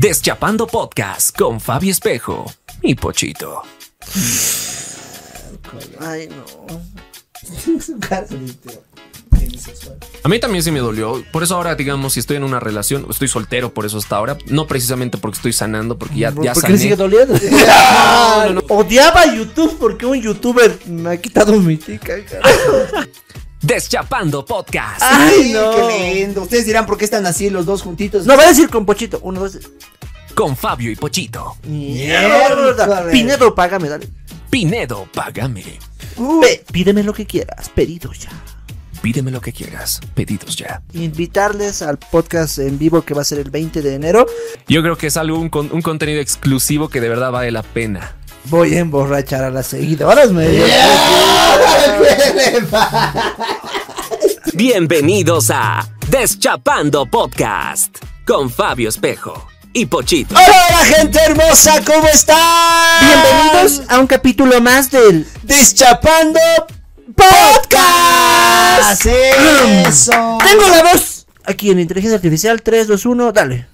Deschapando Podcast con Fabi Espejo y Pochito. Ay, no. A mí también sí me dolió. Por eso ahora, digamos, si estoy en una relación, estoy soltero por eso hasta ahora. No precisamente porque estoy sanando, porque ya, ya ¿Por qué le sigue sané. doliendo? no, no. Odiaba YouTube porque un youtuber me ha quitado mi tica. Deschapando Podcast. Ay, no. Qué lindo. Ustedes dirán por qué están así los dos juntitos. No, voy a decir con Pochito. Uno, dos. Con Fabio y Pochito. Mierda. Pinedo, págame, dale. Pinedo, págame. Pe- pídeme lo que quieras, pedido ya. Pídeme lo que quieras. Pedidos ya. Invitarles al podcast en vivo que va a ser el 20 de enero. Yo creo que es algo, un contenido exclusivo que de verdad vale la pena. Voy a emborrachar a las seguidoras. Me Bienvenidos a Deschapando Podcast con Fabio Espejo y Pochito. Hola, hola, gente hermosa, ¿cómo están? Bienvenidos a un capítulo más del Deschapando Podcast. Eso. Tengo la voz aquí en Inteligencia Artificial 3, 2, 1, dale.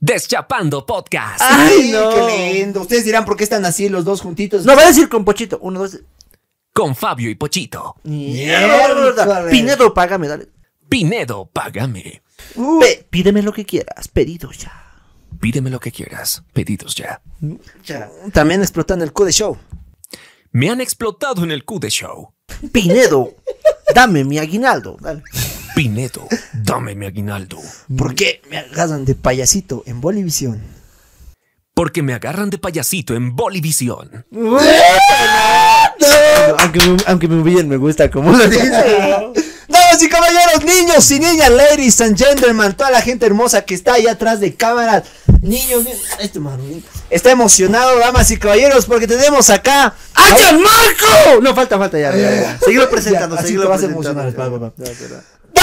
Deschapando Podcast. Ay, no. qué lindo. Ustedes dirán por qué están así los dos juntitos. No, voy a decir con Pochito. Uno, dos. Con Fabio y Pochito. Mierda. Pinedo, págame, dale. Pinedo, págame. Pe- pídeme lo que quieras, pedido ya. Pídeme lo que quieras. Pedidos ya. También explotando el Q de show. Me han explotado en el Q de show. Pinedo, dame mi aguinaldo. Dale. Pinedo, dame mi aguinaldo. ¿Por qué me agarran de payasito en Bolivisión? Porque me agarran de payasito en Bolivisión. Aunque, me, aunque me humillen, me gusta como lo dice. Damas y caballeros, niños y niñas, ladies and gentlemen, toda la gente hermosa que está ahí atrás de cámaras, niños, niños, este marulín está emocionado, damas y caballeros, porque tenemos acá ¡Ah, Marco! No, falta, falta ya. ya, ya. Seguilo presentando, Ya, te vas a emocionar, va, va, va.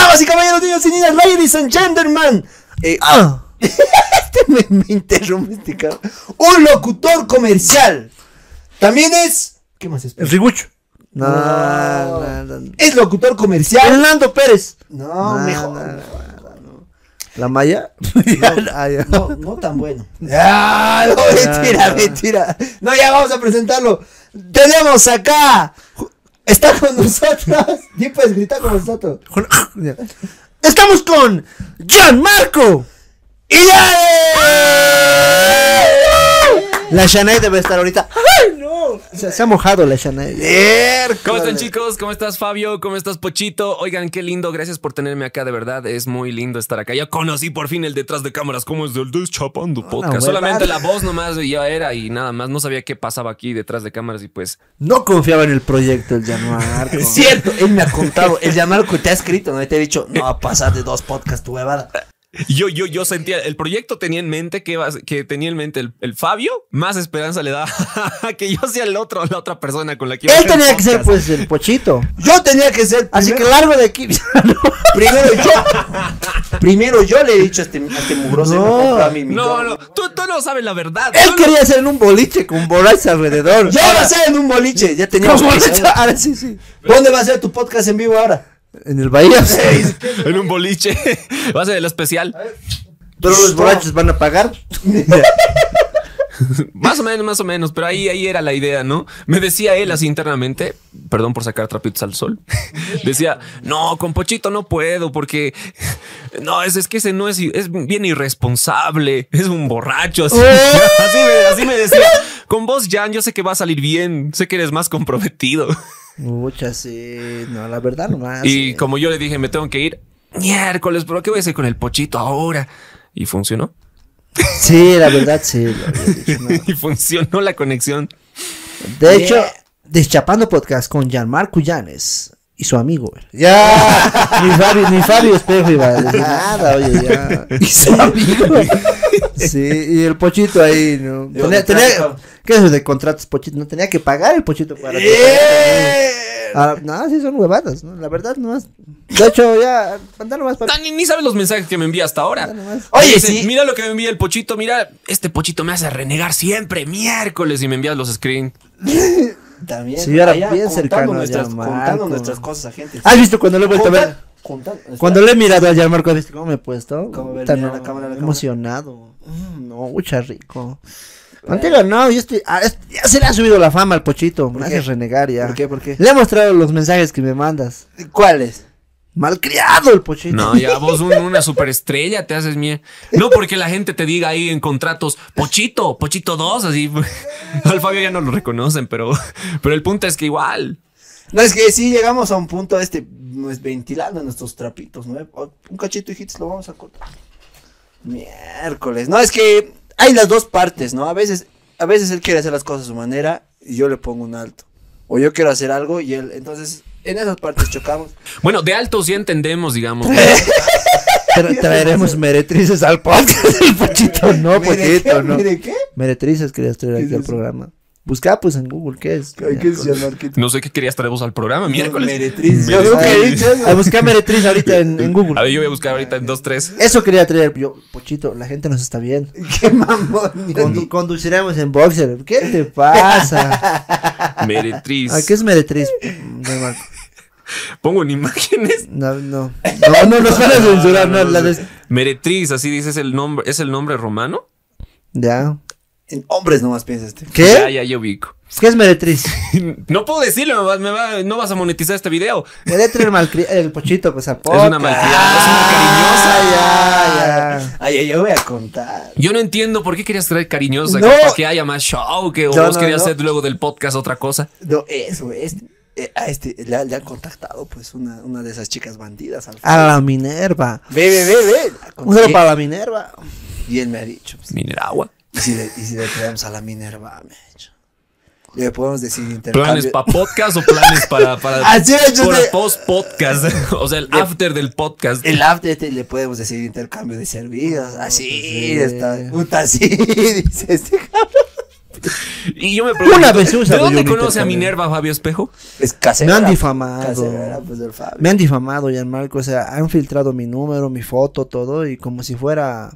Damas y caballeros, niños y niñas, ladies and gentlemen. Eh, Ah. este me, me interrumpe este cabrón. Un locutor comercial. También es. ¿Qué más es? El rigucho. No, No. no, no, no. Es locutor comercial. Fernando Pérez. No, No, mejor. no, ¿La Maya? Ah, ya. No, no tan bueno. Ah, no, mentira, no. mentira. No, ya vamos a presentarlo. Tenemos acá. Está con nosotros. Ni puedes gritar como nosotros. Estamos con Gianmarco. ¡Y ya! La Shanae debe estar ahorita. ¡Ay, no! Se, se ha mojado la Shanae. ¿Cómo están chicos? ¿Cómo estás Fabio? ¿Cómo estás Pochito? Oigan, qué lindo. Gracias por tenerme acá, de verdad. Es muy lindo estar acá. Ya conocí por fin el detrás de cámaras, como es del Deschapando Podcast. Solamente la voz nomás ya era y nada más. No sabía qué pasaba aquí detrás de cámaras y pues... No confiaba en el proyecto el Gianmarco. Es cierto, él me ha contado. El Yamarco te ha escrito, ¿no? Y te ha dicho, no va a pasar de dos podcasts tu huevada. Yo, yo, yo sentía, el proyecto tenía en mente que, que tenía en mente el, el Fabio, más esperanza le da que yo sea el otro, la otra persona con la que iba a Él hacer tenía que ser pues el pochito. Yo tenía que ser. Así que primero- largo de aquí. Primero yo. primero yo le he dicho a este, a este mugroso. No. a mi No, no, tú, tú no sabes la verdad. Él no- quería ser en un boliche con borrachos alrededor. Ya Ahora, va a ser en un boliche. Ya teníamos que. Ahora sí, sí. ¿Dónde va a ser tu podcast en vivo ahora? En el Bahía. en un boliche. Va a ser el especial. Pero los borrachos van a pagar. Más o menos, más o menos, pero ahí, ahí era la idea, ¿no? Me decía él así internamente, perdón por sacar trapitos al sol, decía, no, con Pochito no puedo porque, no, es, es que ese no es, es bien irresponsable, es un borracho, así, así, me, así me decía, con vos, Jan, yo sé que va a salir bien, sé que eres más comprometido. Muchas, sí. No, la verdad nomás. Y sí. como yo le dije, me tengo que ir miércoles, pero ¿qué voy a hacer con el Pochito ahora? Y funcionó, Sí, la verdad, sí. dicho, no. y funcionó la conexión. De hecho, Deschapando Podcast con Gianmarco Llanes y su amigo. Ya. Ni Fabio, ni Fabio Espejo iba a decir nada, oye, ya. Y su amigo. Sí, y el pochito ahí, ¿no? Yo Tenía, tenía-. ¿Qué es eso de contratos pochito? No tenía que pagar el pochito para. ¡Eh! Ah, no, sí son huevadas, ¿no? La verdad, nomás. De hecho, ya, mandalo más para. Ni, ni sabes los mensajes que me envía hasta ahora. Oye, Dice, sí. Mira lo que me envía el pochito. Mira, este pochito me hace renegar siempre, miércoles. Y me envías los screen. También. Sí, ahora bien contando cercano nuestras, ya, contando Marco. nuestras cosas a gente. ¿Has visto cuando lo he vuelto a ver? Cuando le he mirado a Gianmarco, ¿viste cómo me he puesto? ¿Cómo ver? Puta, Mira no, la cámara, la cámara. Mm, no, mucha rico. Contigo no, yo estoy. ah, es- ya se le ha subido la fama al pochito. Me haces renegar ya. ¿Por qué? ¿Por qué? Le he mostrado los mensajes que me mandas. ¿Cuáles? Malcriado el pochito. No, ya vos un- una superestrella te haces mie. No porque la gente te diga ahí en contratos, Pochito, Pochito 2, así. Al Fabio ya no lo reconocen, pero, pero el punto es que igual. No, es que sí llegamos a un punto este, pues, ventilando nuestros trapitos, ¿no? Un cachito, hijitos, lo vamos a cortar. Miércoles. No, es que hay las dos partes, ¿no? A veces, a veces él quiere hacer las cosas a su manera y yo le pongo un alto. O yo quiero hacer algo y él, entonces, en esas partes chocamos. Bueno, de altos sí entendemos, digamos. Tra- traeremos meretrices al podcast del pochito. No, pochito, no. ¿Mire qué? Meretrices querías traer ¿Qué aquí al programa. Busca pues en Google, ¿qué es? Ay, ¿Qué es llamar? ¿Qué- No sé qué querías traer vos al programa, miércoles. Meretriz. Meretriz. Yo eso. A buscar meretriz ahorita en, en A Google. ver, yo voy a buscar ahorita en 2, 3. Eso quería traer yo. Pochito, la gente nos está viendo. Qué mamón. Condu- conduciremos en boxer. ¿Qué te pasa? Meretriz. ¿A qué es meretriz? No, Marco. Pongo en imágenes. no, no. No, no nos van a censurar, no, la des- Meretriz, así dices el nombre. ¿Es el nombre romano? Ya. En hombres nomás piensas este. Ya, ¿Qué? ya, yo ubico. ¿Qué es meretriz? No puedo decirlo, me va- me va- no vas a monetizar este video. Meretriz malcri- el pochito, pues al Es una malcriada, es una cariñosa. Ah, ya, ya. Ay, ay, yo voy a contar. Yo no entiendo por qué querías traer cariñosa, No. para que haya más show, que No, vos no, querías no. hacer luego del podcast otra cosa. No, eso, este, eh, a este le, ha- le han contactado pues una, una de esas chicas bandidas al A la Minerva. Ve, ve, ve, ve. Un para la Minerva. Y él me ha dicho, pues, Mineragua. ¿Y si le, y si le traemos a la Minerva, me ha dicho. Le podemos decir intercambio. ¿Planes para podcast o planes para, para, Así es, yo para sé. post-podcast? o sea, el after del podcast. El after le podemos decir intercambio de servicios. Así sí. está. Puta, así, dice este cabrón. Y yo me pregunto, Una vez ¿de dónde conoce a. Minerva Fabio Espejo? Es casera. Me han difamado. Casera, pues, del Fabio. Me han difamado, Gianmarco. O sea, han filtrado mi número, mi foto, todo. Y como si fuera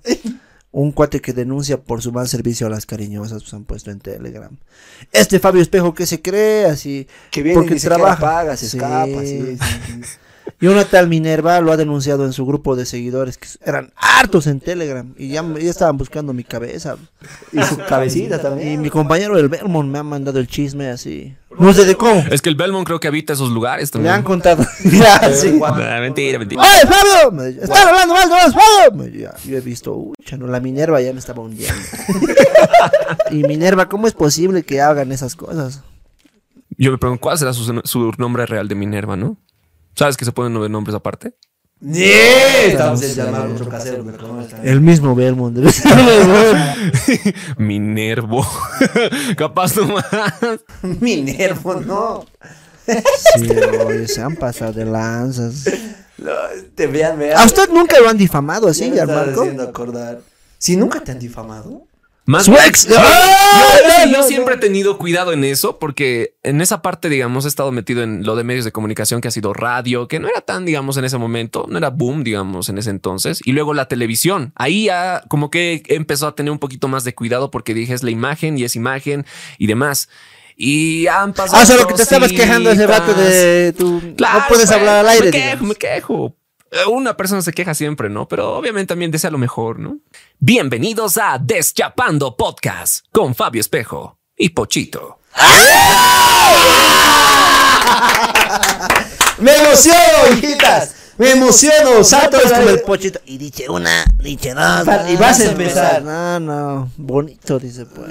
un cuate que denuncia por su mal servicio a las cariñosas, pues han puesto en Telegram. Este Fabio Espejo que se cree así. Que viene porque y siquiera trabaja. paga, se Sí. escapa, sí, sí. Y una tal Minerva lo ha denunciado en su grupo de seguidores que eran hartos en Telegram. Y ya, ya estaban buscando mi cabeza. Y su cabecita Y también. mi compañero del Vermont me ha mandado el chisme así. No sé de cómo. Es que el Belmont creo que habita esos lugares también. han contado. Ya, sí. Ah, mentira, mentira. ¡Oye, Fabio! Me ¡Están hablando mal de vos, Fabio! Me ya, yo he visto, uy, chano, la Minerva ya me estaba hundiendo. y Minerva, ¿cómo es posible que hagan esas cosas? Yo me pregunto, ¿cuál será su, su nombre real de Minerva, no? ¿Sabes que se ponen nueve nombres aparte? También. El mismo Belmont. Minervo. Capaz nomás. Minervo, no. sí, oye, se han pasado de lanzas. No, Te vean, vean. ¿A usted nunca lo han difamado así, Ya me Marco? acordar. Si nunca te han difamado. Más Su ex. Yo, ¡Ah! yo- yo siempre he tenido cuidado en eso porque en esa parte, digamos, he estado metido en lo de medios de comunicación que ha sido radio, que no era tan, digamos, en ese momento, no era boom, digamos, en ese entonces. Y luego la televisión. Ahí ya como que empezó a tener un poquito más de cuidado porque dije es la imagen y es imagen y demás. Y han pasado. Ah, o sea, lo que te estabas quejando ese rato de tu... Claro, no puedes pues, hablar al aire. Me quejo, digamos. me quejo. Eh, Una persona se queja siempre, ¿no? Pero obviamente también desea lo mejor, ¿no? Bienvenidos a Deschapando Podcast con Fabio Espejo y Pochito. ¡Me emociono, hijitas! ¡Me emociono! ¡Salto Pues como el la... pochito. Y dice una, dice dos. Y vas a empezar. No, no. Bonito, dice pues.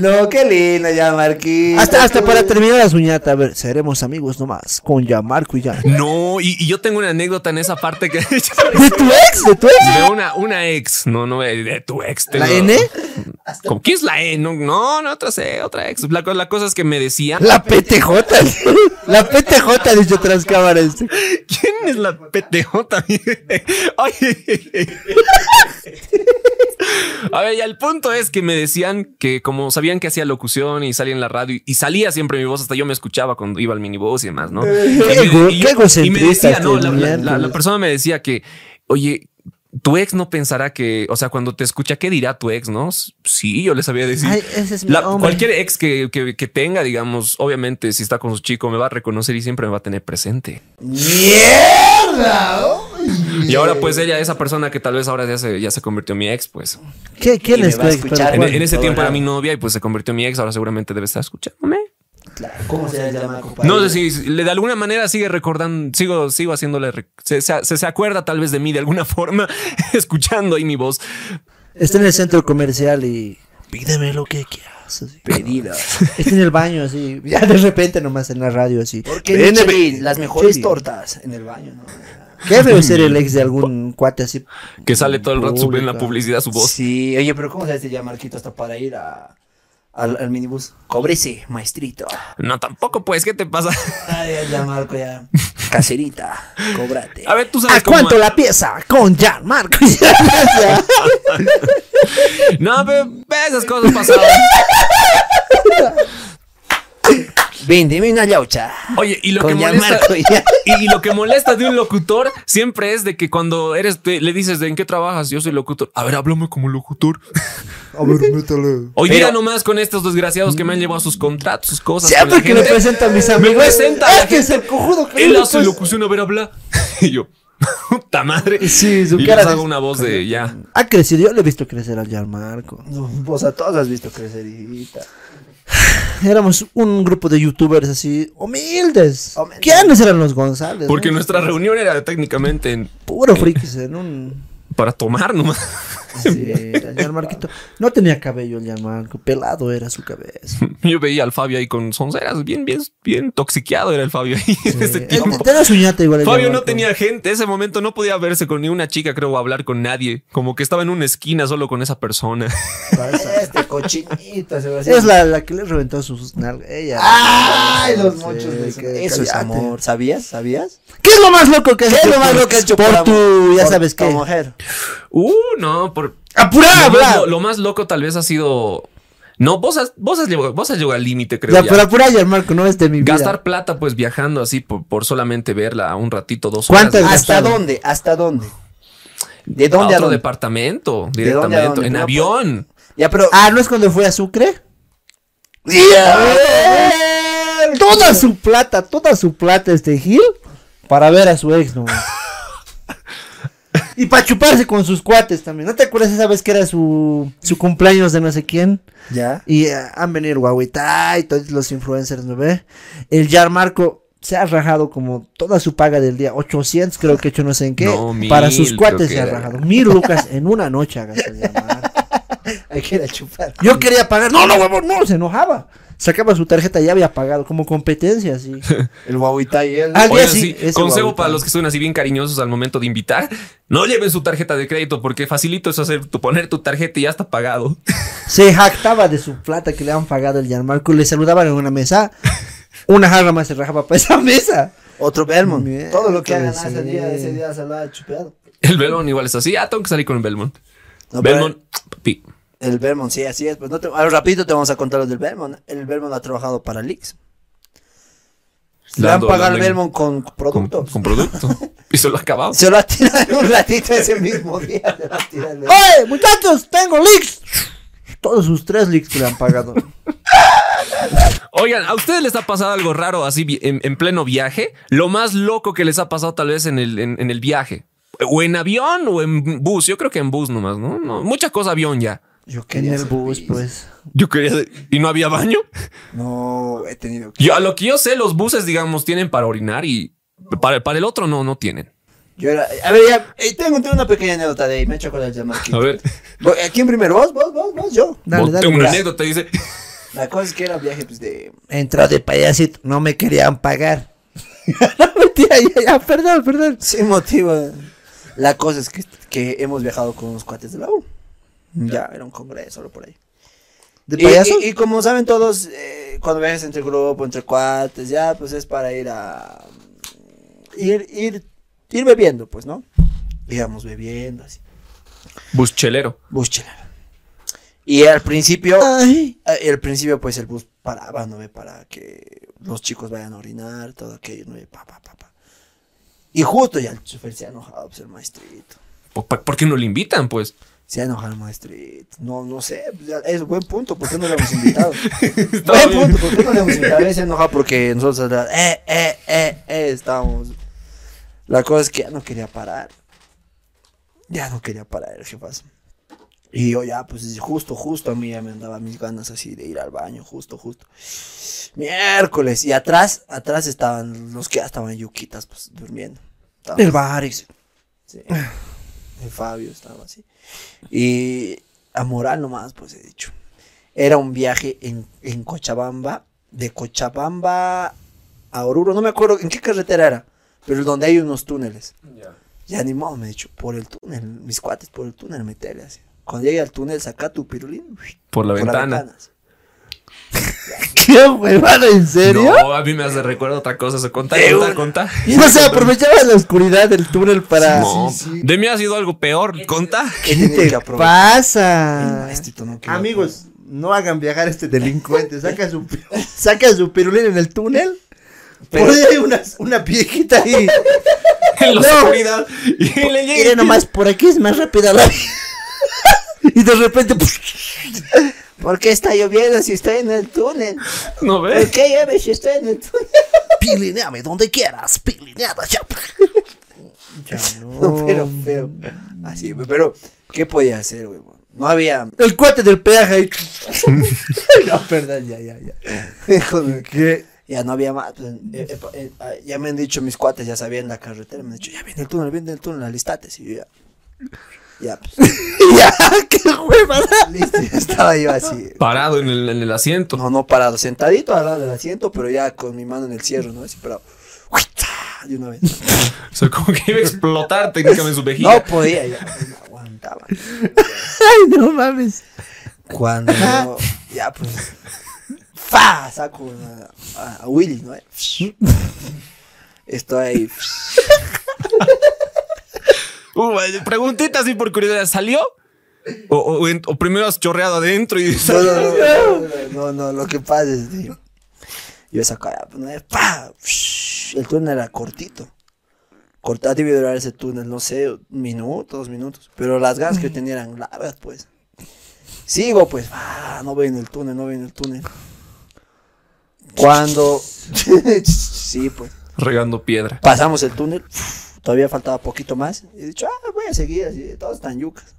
No, qué lindo ya, Marquito. Hasta, hasta para terminar la suñata, a ver, seremos amigos nomás. Con ya Marco y ya. No, y, y yo tengo una anécdota en esa parte que... ¿De tu ex? ¿De tu ex? de una, una ex, no, no, de de tu ex. ¿La tengo- N? ¿Con quién es la E? No, no, no, otra C, otra ex. La, la cosa es que me decían... La PTJ. La PTJ, dicho tras cámaras. ¿Quién es la PTJ? Oye. A ver, ya el punto es que me decían que como sabían que hacía locución y salía en la radio y salía siempre mi voz, hasta yo me escuchaba cuando iba al minibús y demás, ¿no? Y ego- y y me decía, este no, la, la- persona me decía que, oye, tu ex no pensará que, o sea, cuando te escucha, ¿qué dirá tu ex, no? Sí, yo le sabía decir. Ay, ese es mi La- hombre. cualquier ex que, que- que tenga, digamos, obviamente, si está con su chico, me va a reconocer y siempre me va a tener presente. ¡Mierda! Y ahora pues ella, esa persona que tal vez ahora ya se, ya se convirtió en mi ex, pues. ¿Qué, ¿Quién es va tu a ex? En, en ese tiempo era mi novia y pues se convirtió en mi ex, ahora seguramente debe estar escuchándome. Claro, ¿Cómo se llama, compadre? No sé si le, de alguna manera sigue recordando, sigo, sigo haciéndole, se, se, se acuerda tal vez de mí de alguna forma, escuchando ahí mi voz. Está en el centro comercial y pídeme lo que quieras. así. Pedida. Está en el baño así. Ya de repente nomás en la radio así. Porque las mejores tortas en el baño, ¿no? Qué feo ser el ex de algún cuate así. Que sale todo el rato sube en la publicidad su voz. Sí, oye, pero ¿cómo se hace ya, Marquito, hasta para ir a, al, al minibús? Cóbrese, maestrito. No, tampoco pues, ¿qué te pasa? Ay, ya, Marco, ya. Caserita, cóbrate. A ver, tú sabes ¿A cómo- cuánto la pieza? Con Jan Marco. No, pero esas cosas pasaban. Véndeme una yaucha. Oye, y lo que ya molesta, ya. y, y lo que molesta de un locutor siempre es de que cuando eres te- le dices de en qué trabajas, yo soy locutor. A ver, háblame como locutor. A ver, métale. Hoy Pero- día nomás con estos desgraciados que me han llevado sus contratos, sus cosas. Siempre que le gente. presenta a mis Me amigos. presenta a la Este es el cojudo que Él hace pues- locución, a ver, habla. Y yo, puta madre. Sí, su y cara les hago una voz de ya. Ha crecido, yo le he visto crecer al Marco. No, vos a todos has visto crecerita. Éramos un grupo de youtubers así, humildes. Humildes. ¿Quiénes eran los González? Porque no? nuestra reunión era técnicamente en- Puro frikis en un. para tomar nomás. Sí, el Jan Marquito. No tenía cabello el Marco, pelado era su cabeza. Yo veía al Fabio ahí con sonceras, bien, bien, bien toxiqueado era el Fabio ahí en ese tiempo. Tenía su ñata igual el Fabio no tenía gente, ese momento no podía verse con ni una chica, creo, o hablar con nadie. Como que estaba en una esquina solo con esa persona. Este cochinito se va a Es la, la que le reventó sus nalgas. Ella. ¡Ay, los Sí, mochos de que- Eso es amor. ¿Sabías? ¿Sabías? ¿Qué es lo más loco que has ¿Qué es hecho lo más loco que has hecho por por tu, ya Por sabes qué? mujer. Uh, no, por. ¡Apura, lo, más, lo- lo más loco tal vez ha sido. No, vos has, vos has llegado, vos has llegado al límite, creo. Ya, ya. pero apura, Jan Marco, no es de mi vida. Gastar plata, pues viajando así por, por solamente verla un ratito, dos horas. ¿Cuántas de- ¿Hasta dónde? ¿Hasta dónde? ¿De a dónde a otro dónde? departamento, dónde a directamente, dónde? en No, avión. Ya, pero... Ah, ¿no es cuando fue a Sucre? Ya. Toda su plata, toda su plata este Gil para ver a su ex, no. Y para chuparse con sus cuates también. ¿No te acuerdas esa vez que era su, su cumpleaños de no sé quién? Ya. Y eh, han venido el Huahuita y todos los influencers, ¿no ve? El Jar Marco se ha rajado como toda su paga del día, 800 creo que he hecho no sé en qué. No, para sus cuates se ha rajado. Mil lucas en una noche ha gastado el Jar Marco. Hay que ir a chupar. Yo quería pagar. No, no, huevón, no, se enojaba. Sacaba su tarjeta y ya había pagado como competencia, así. El guaguita y él. Al día Oigan, sí, sí, consejo guaguita. para los que son así bien cariñosos al momento de invitar, no lleven su tarjeta de crédito porque facilito es hacer tu poner tu tarjeta y ya está pagado. Se jactaba de su plata que le han pagado el Gianmarco. Le saludaban en una mesa. Una jarra más se rajaba para esa mesa. Otro Belmont. Todo lo que hagan ese día, ese día se lo ha chupeado. El Belmont igual es así, ah, tengo que salir con el Belmont. No, pero Belmont, papi. El Belmont, sí, así es. Pues no te, a ver, rapidito te vamos a contar los del Belmont. El Belmont ha trabajado para Lix. Le han pagado al Belmont con con, productos. con producto. y se lo ha acabado. Se lo ha tirado en un ratito ese mismo día. Se lo ha tirado. ¡Oye, muchachos! ¡Tengo leaks! Todos sus tres leaks que le han pagado. Oigan, ¿a ustedes les ha pasado algo raro así en, en pleno viaje? Lo más loco que les ha pasado tal vez en el, en, en el viaje. O en avión o en bus. Yo creo que en bus nomás, ¿no? no mucha cosa avión ya. Yo En quería el bus, feliz. pues. Yo quería... ¿Y no había baño? No, he tenido que. Yo, a lo que yo sé, los buses, digamos, tienen para orinar y para, para el otro no, no tienen. Yo era. A ver, ya. eh, tengo, tengo una pequeña anécdota de ahí. Me he hecho con el Marquito. A ver. Voy- ¿A quién primero? ¿Vos? ¿Vos? ¿Vos? ¿Vos? Yo. Dale, Vos- dale. tengo una anécdota, dice. La cosa es que era viaje pues, de. Entró de payasito. No me querían pagar. no, mentira, ya, ya, perdón, perdón. Sin motivo. La cosa es que, que hemos viajado con unos cuates de la U. Ya, era un congreso, solo por ahí. ¿De Y, payaso? y- y como saben todos, eh, cuando viajas entre grupo, entre cuates, ya, pues es para ir a. Ir, ir, ir bebiendo, pues, ¿no? Íbamos bebiendo, así. Bus chelero. Bus chelero. Y al principio, Ay. eh, al principio, pues el bus paraba, ¿no ve? Para que los chicos vayan a orinar, todo aquello, ¿no ve? Pa, pa, pa, pa. Y justo ya el chofer se ha enojado, pues el maestrito. ¿Por, por- por qué no le invitan, pues? Se ha enojado el maestrito. No, no sé, pues, es buen punto, ¿por qué no le hemos invitado? Buen bien. punto, ¿por qué no le hemos invitado? Se ha enojado porque nosotros, eh, eh, eh, eh, estábamos. La cosa es que ya no quería parar. Ya no quería parar el jefazo. Y yo ya, pues justo, justo a mí ya me andaba mis ganas así de ir al baño, justo, justo. Miércoles. Y atrás, atrás estaban los que ya estaban yuquitas, pues durmiendo. Estaban- El Baris. Sí. El Fabio estaba así. Y a moral nomás, pues he dicho. Era un viaje en, en Cochabamba, de Cochabamba a Oruro, no me acuerdo en qué carretera era, pero donde hay unos túneles. Ya ni modo, me he dicho, por el túnel, mis cuates, por el túnel, metele así. Cuando llegue al túnel, saca tu pirulín uy, Por la ventana. así. ¿Qué huevada? ¿En serio? No, a mí me hace recuerdo otra cosa. Se conta, Eh, conta, una- conta. Y no se aprovechaba la oscuridad del túnel para. No, sí, sí. de mí ha sido algo peor. Conta. ¿Qué ¿Qué tenía te pasa? no quería Amigos, no hagan viajar a este delincuente. Saca su, saca su pirulín en el túnel. Pero- Por ahí hay una, una viejita ahí. En la No. oscuridad. Y le Mire llega. nomás, por aquí es más rápida la vida. Y de repente. ¿Por qué está lloviendo si estoy en el túnel? No ¿Por ves. qué llueve si estoy en el túnel? Pilineame donde quieras. Pilineada ya. Ya No, pero feo. Así, pero, ¿qué podía hacer, güey? No había. El cuate del peaje no, perdón, ya, ya, ya. Joder, ¿Qué? ya no había más. pues, eh, eh, eh, ah, ya me han dicho mis cuates, ya sabían la carretera. Me han dicho, ya viene el túnel, viene el túnel, alistate. Y yo ya. Ya, pues. ya, qué huevada. Listo, ya estaba yo así. Parado en el, en el asiento. No, no parado, sentadito al lado del asiento, pero ya con mi mano en el cierre, ¿no? Así, pero. De una vez. O sea, como que iba a explotar técnicamente su vejiga. No podía, ya. No aguantaba. Ay, no mames. Cuando ya pues fa saco a, a- a Willy, ¿no? Estoy ahí. Uh, preguntita así por curiosidad. ¿Salió? O, o, en- o primero has chorreado adentro y No, no, no, no, no, no, lo que pasa es tío, yo saco ya, pues, pa, el túnel era cortito. Cortar debe durar ese túnel, no sé, un minuto, dos minutos. Pero las ganas que tenía eran largas, pues. Sigo, pues, ah, no veo en el túnel, no veo en el túnel. Cuando. sí, pues. regando piedra. Pasamos el túnel, todavía faltaba poquito más. Y he dicho, ah, voy a seguir así, todos están yucas.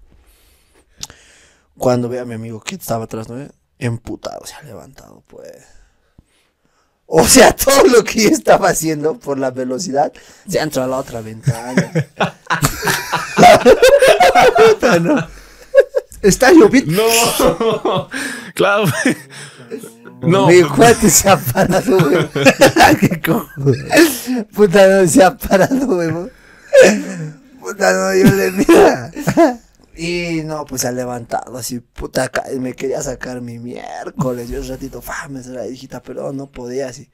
Cuando ve a mi amigo que estaba atrás, ¿no? Emputado, se ha levantado, pues. O sea, todo lo que yo estaba haciendo por la velocidad se ha entrado a la otra ventana. Está lloviendo. No, claro. No, Mi cuate se ha parado, güey. ¿Qué cojo? Puta, no se ha parado, güey. Puta, no, yo le mira. Y no, pues se ha levantado así, puta, me quería sacar mi miércoles. Yo un ratito, fa, me la hijita, pero no podía así.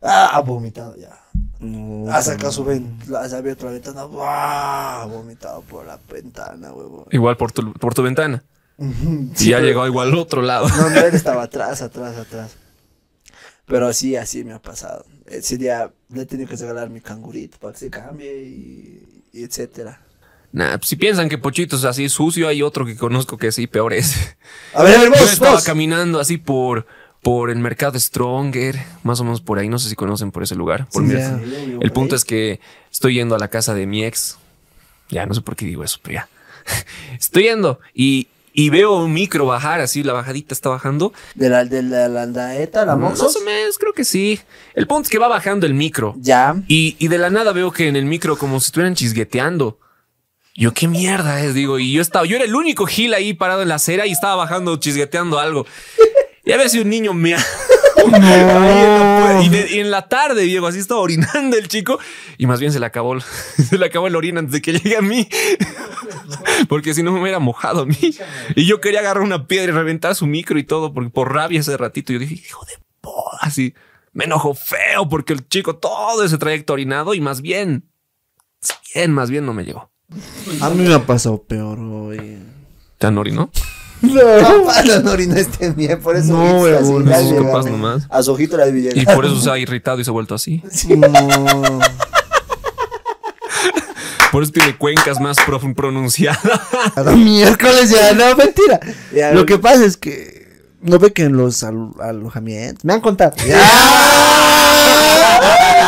Ah, ha vomitado ya. Ha sacado su ventana, se ha abierto la ventana, ¡buah! ha vomitado por la ventana, huevón. igual por tu, por tu ventana. Sí, y ya pero- llegó igual al otro lado. No, no, él estaba atrás, atrás, atrás. Pero sí, así me ha pasado. Ese día le he tenido que regalar mi cangurito para que se cambie y, y etcétera. Nah, pues si piensan que Pochito es así sucio, hay otro que conozco que sí, peor es. A ver, a ver, Yo estaba vos. caminando así por, por el mercado Stronger, más o menos por ahí, no sé si conocen por ese lugar. Por Sí, mi- ya. El punto es que estoy yendo a la casa de mi ex. Ya, no sé por qué digo eso, pero ya. Estoy yendo y, y veo un micro bajar, así la bajadita está bajando. De la, de la la Más Moxos. o menos, creo que sí. El punto es que va bajando el micro. Ya. Y, y de la nada veo que en el micro como si estuvieran chisgueteando. Yo, qué mierda es, digo. Y yo estaba, yo era el único gil ahí parado en la acera y estaba bajando, chisgueteando algo. Y a veces un niño me... y, de- y en la tarde, Diego, así estaba orinando el chico. Y más bien se le acabó, se le acabó el orina antes de que llegue a mí. Porque si no me hubiera mojado a mí. Y yo quería agarrar una piedra y reventar su micro y todo, porque por rabia ese ratito yo dije, hijo de po, así. Me enojó feo porque el chico todo ese trayecto orinado y más bien, bien, más bien no me llegó. A mí me ha pasado peor hoy. ¿Te han orinó? Papá, no, no orinaste bien, por eso. No, viste así, ya no, capaz nomás. A su ojito la debí Y por eso se ha irritado y se ha vuelto así. No. Por eso tiene cuencas más pronunciadas. Miércoles ya, no, mentira. Ya, Lo que pasa es que no ve que en los al- alojamientos me han contado.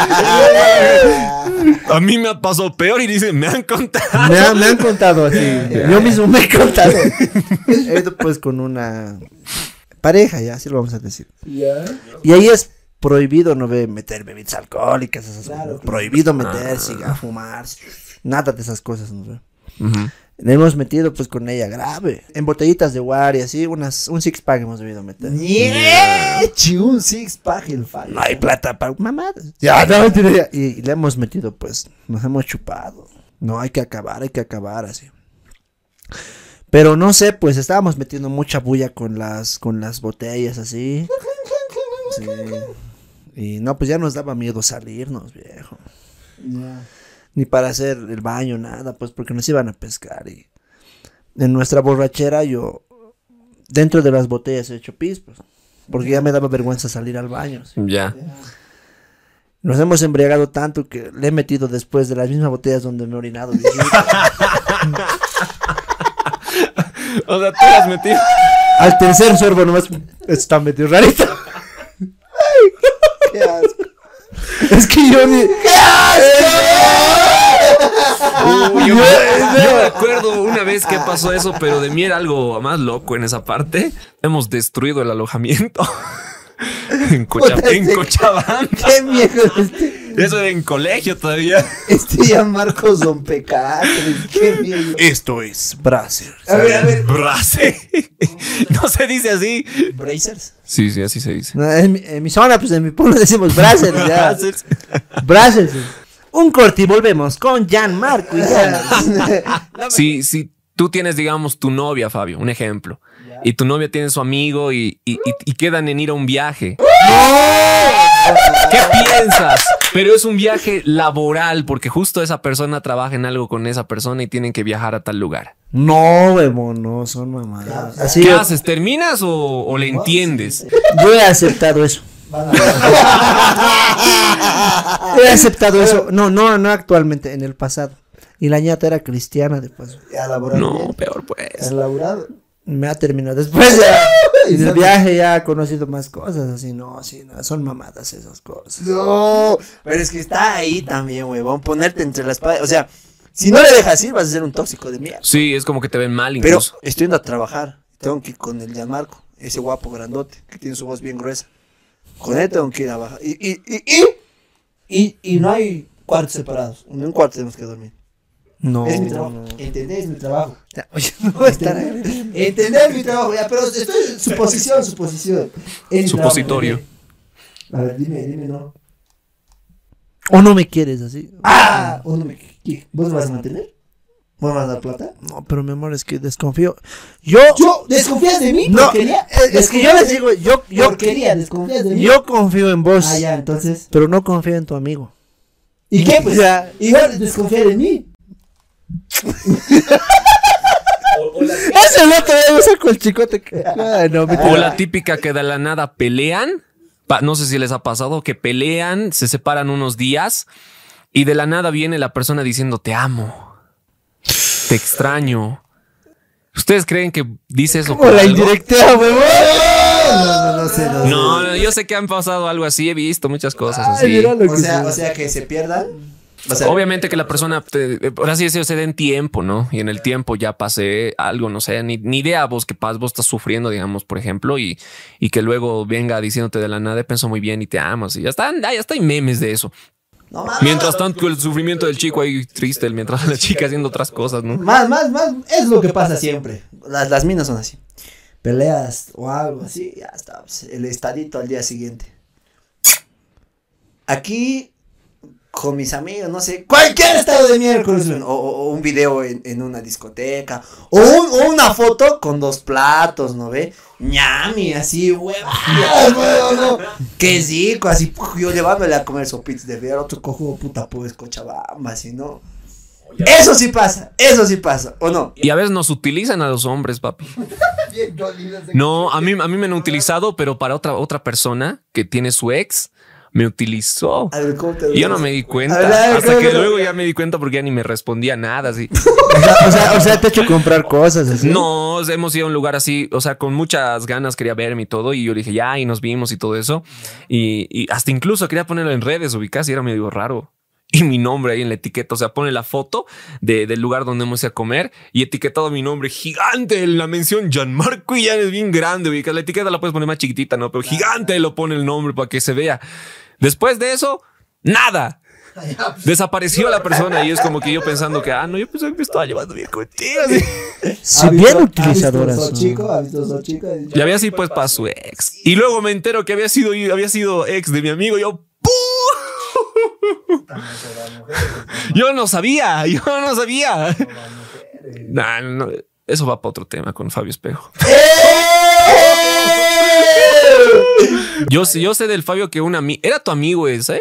A mí me ha pasado peor y dice, me han contado. Me, ha- me han contado así. Yo mismo me he contado. He ido pues con una pareja, ya, así lo vamos a decir. Y ahí es prohibido no ve meter bebidas alcohólicas, esas cosas. Prohibido meter, a fumar, nada de esas cosas, ¿no ve? Ujú. Le hemos metido pues con ella grave. En botellitas de guardia, así, unas, un six pack hemos debido meter. ¡Niechi! Un six pack el fallo. No hay plata para mamadas. Ya, no, mentira, ya. Y, y le hemos metido, pues, nos hemos chupado. No, hay que acabar, hay que acabar así. Pero no sé, pues estábamos metiendo mucha bulla con las, con las botellas así. Sí. Y no, pues ya nos daba miedo salirnos, viejo. Ni para hacer el baño, nada, pues porque nos iban a pescar. Y en nuestra borrachera yo, dentro de las botellas he hecho pis, pues. Porque ya me daba vergüenza salir al baño. sí. Ya. Nos hemos embriagado tanto que le he metido después de las mismas botellas donde me he orinado. O sea, tú le has metido. Al tercer sorbo nomás está medio rarito. Qué asco. Es que yo ni... Uy, yo, me, yo me acuerdo una vez que pasó eso, pero de mí era algo más loco en esa parte. Hemos destruido el alojamiento. En, Cocha- en Cochabamba. Qué miedo este. Eso era en colegio todavía. Este ya Marcos Don Pecado. Qué miedo. Esto es Bracer. A ver, a ver. Brase. No se dice así. Brazers. Sí, sí, así se dice. No, en, mi, en mi zona, pues en mi pueblo decimos Bracer. ya. Braces. Sí. Un corte y volvemos con Jan Marco y Jan. Si, si tú tienes, digamos, tu novia, Fabio, un ejemplo, y tu novia tiene su amigo y, y- y- y quedan en ir a un viaje. ¿Qué piensas? Pero es un viaje laboral porque justo esa persona trabaja en algo con esa persona y tienen que viajar a tal lugar. No, huevón, no, son mamadas. Así ¿Qué yo, haces? ¿Terminas o, o le entiendes? yo he aceptado eso. He aceptado eso. No, no, no actualmente, en el pasado. Y la ñata era cristiana después. Ya laborado. No, peor pues. Has laborado. Me ha terminado después ya. Y del viaje ya ha conocido más cosas, así, no, sí, no, son mamadas esas cosas. No, pero es que está ahí también, huevón. Ponerte entre las paredes. O sea, si no le dejas ir, vas a ser un tóxico de mierda. Sí, es como que te ven mal Pero incluso. estoy yendo a trabajar. Tengo que ir con el Gianmarco, ese guapo grandote, que tiene su voz bien gruesa. Con él tengo que ir a bajar. Y, y, y, y, y, y no hay cuartos separados. En un cuarto tenemos que dormir. No, es mi trabajo. no. ¿Entendés? mi trabajo. Ya, Oye, no estar ¿Entendés mi trabajo? Ya, pero estoy en su posición, su posición. Es Supositorio. trabajo, A ver, dime, dime, no. O no me quieres así. ¡Ah! ¿Vos, no me, ¿qué? ¿Vos me vas a mantener? ¿Vos me vas a dar plata? No, pero mi amor, es que desconfío. Yo, ¿Yo? ¿Desconfías de mí? no, ¿Porquería? es, es que yo les digo, yo, yo, ¿Porquería? ¿Desconfías de mí? yo confío en vos, Ah, ya, entonces. pero no confío en tu amigo. ¿Y qué? Pues Ya. igual desconfiar de mí. Ese el otro día me sacó el chicote. que- Ay, no. O la típica que de la nada pelean. Pa- no sé si les ha pasado que pelean, se separan unos días y de la nada viene la persona diciendo te amo, te extraño. ¿Ustedes creen que dice eso Como por la algo? indirecta, huevón. No, no, no sé, no sé. No, no, yo sé que han pasado algo así, he visto muchas cosas Ay, así. mira lo O sea, se- o sea, que se pierdan. O sea, Obviamente que la persona, te- por así decirlo, se den tiempo, ¿no? Y en el tiempo ya pasé algo, no sé, ni, ni idea vos que paz, vos estás sufriendo, digamos, por ejemplo, y, y que luego venga diciéndote de la nada, pensó muy bien y te amas. Y ya están, ya está hay memes de eso. No, más, Mientras tanto, el sufrimiento del chico ahí triste, mientras la chica haciendo otras cosas, ¿no? más, más, más, es lo que pasa siempre. Las, las minas son así. Peleas o algo así, ya está. pues, el estadito al día siguiente. Aquí, con mis amigos, no sé, cualquier estado de miércoles, o, un video en, en una discoteca, o, un- o una foto con dos platos, ¿no ve? ñami, así, huevón, no. Qué rico, así, yo llevándole a comer sopitas de ver, otro cojo, puta, pues, cochabamba, así, ¿no? Eso sí pasa, eso sí pasa, ¿o no? Y a veces nos utilizan a los hombres, papi. No, a mí, a mí me han utilizado, pero para otra, otra persona que tiene su ex, me utilizó. A ver, ¿cómo te Y yo no me di cuenta. Ver, hasta ¿cómo que luego ya me di cuenta porque ya ni me respondía nada. Así. O sea, o sea, o sea, te he hecho comprar cosas así. No, hemos ido a un lugar así, o sea, con muchas ganas quería verme y todo. Y yo dije, ya, y nos vimos y todo eso. Y, y hasta incluso quería ponerlo en redes, ubicarse y era medio raro. Y mi nombre ahí en la etiqueta, o sea, pone la foto de- del lugar donde hemos ido a comer y etiquetado mi nombre gigante en la mención Gianmarco y ya es bien grande, ubicas. La etiqueta la puedes poner más chiquitita, ¿no? Pero gigante lo pone el nombre para que se vea. Después de eso, nada. Desapareció la persona y es como que yo pensando que, ah, no, yo pensé que me estaba llevando bien contigo. Si bien utilizadoras. Y había así pues para su ex. Y luego me entero que había sido, había sido ex de mi amigo. Yo, ¡pum! Yo no sabía, yo no sabía. Nah, no, eso va para otro tema con Fabio Espejo. Yo, sé- yo sé del Fabio que un amigo, era tu amigo ese,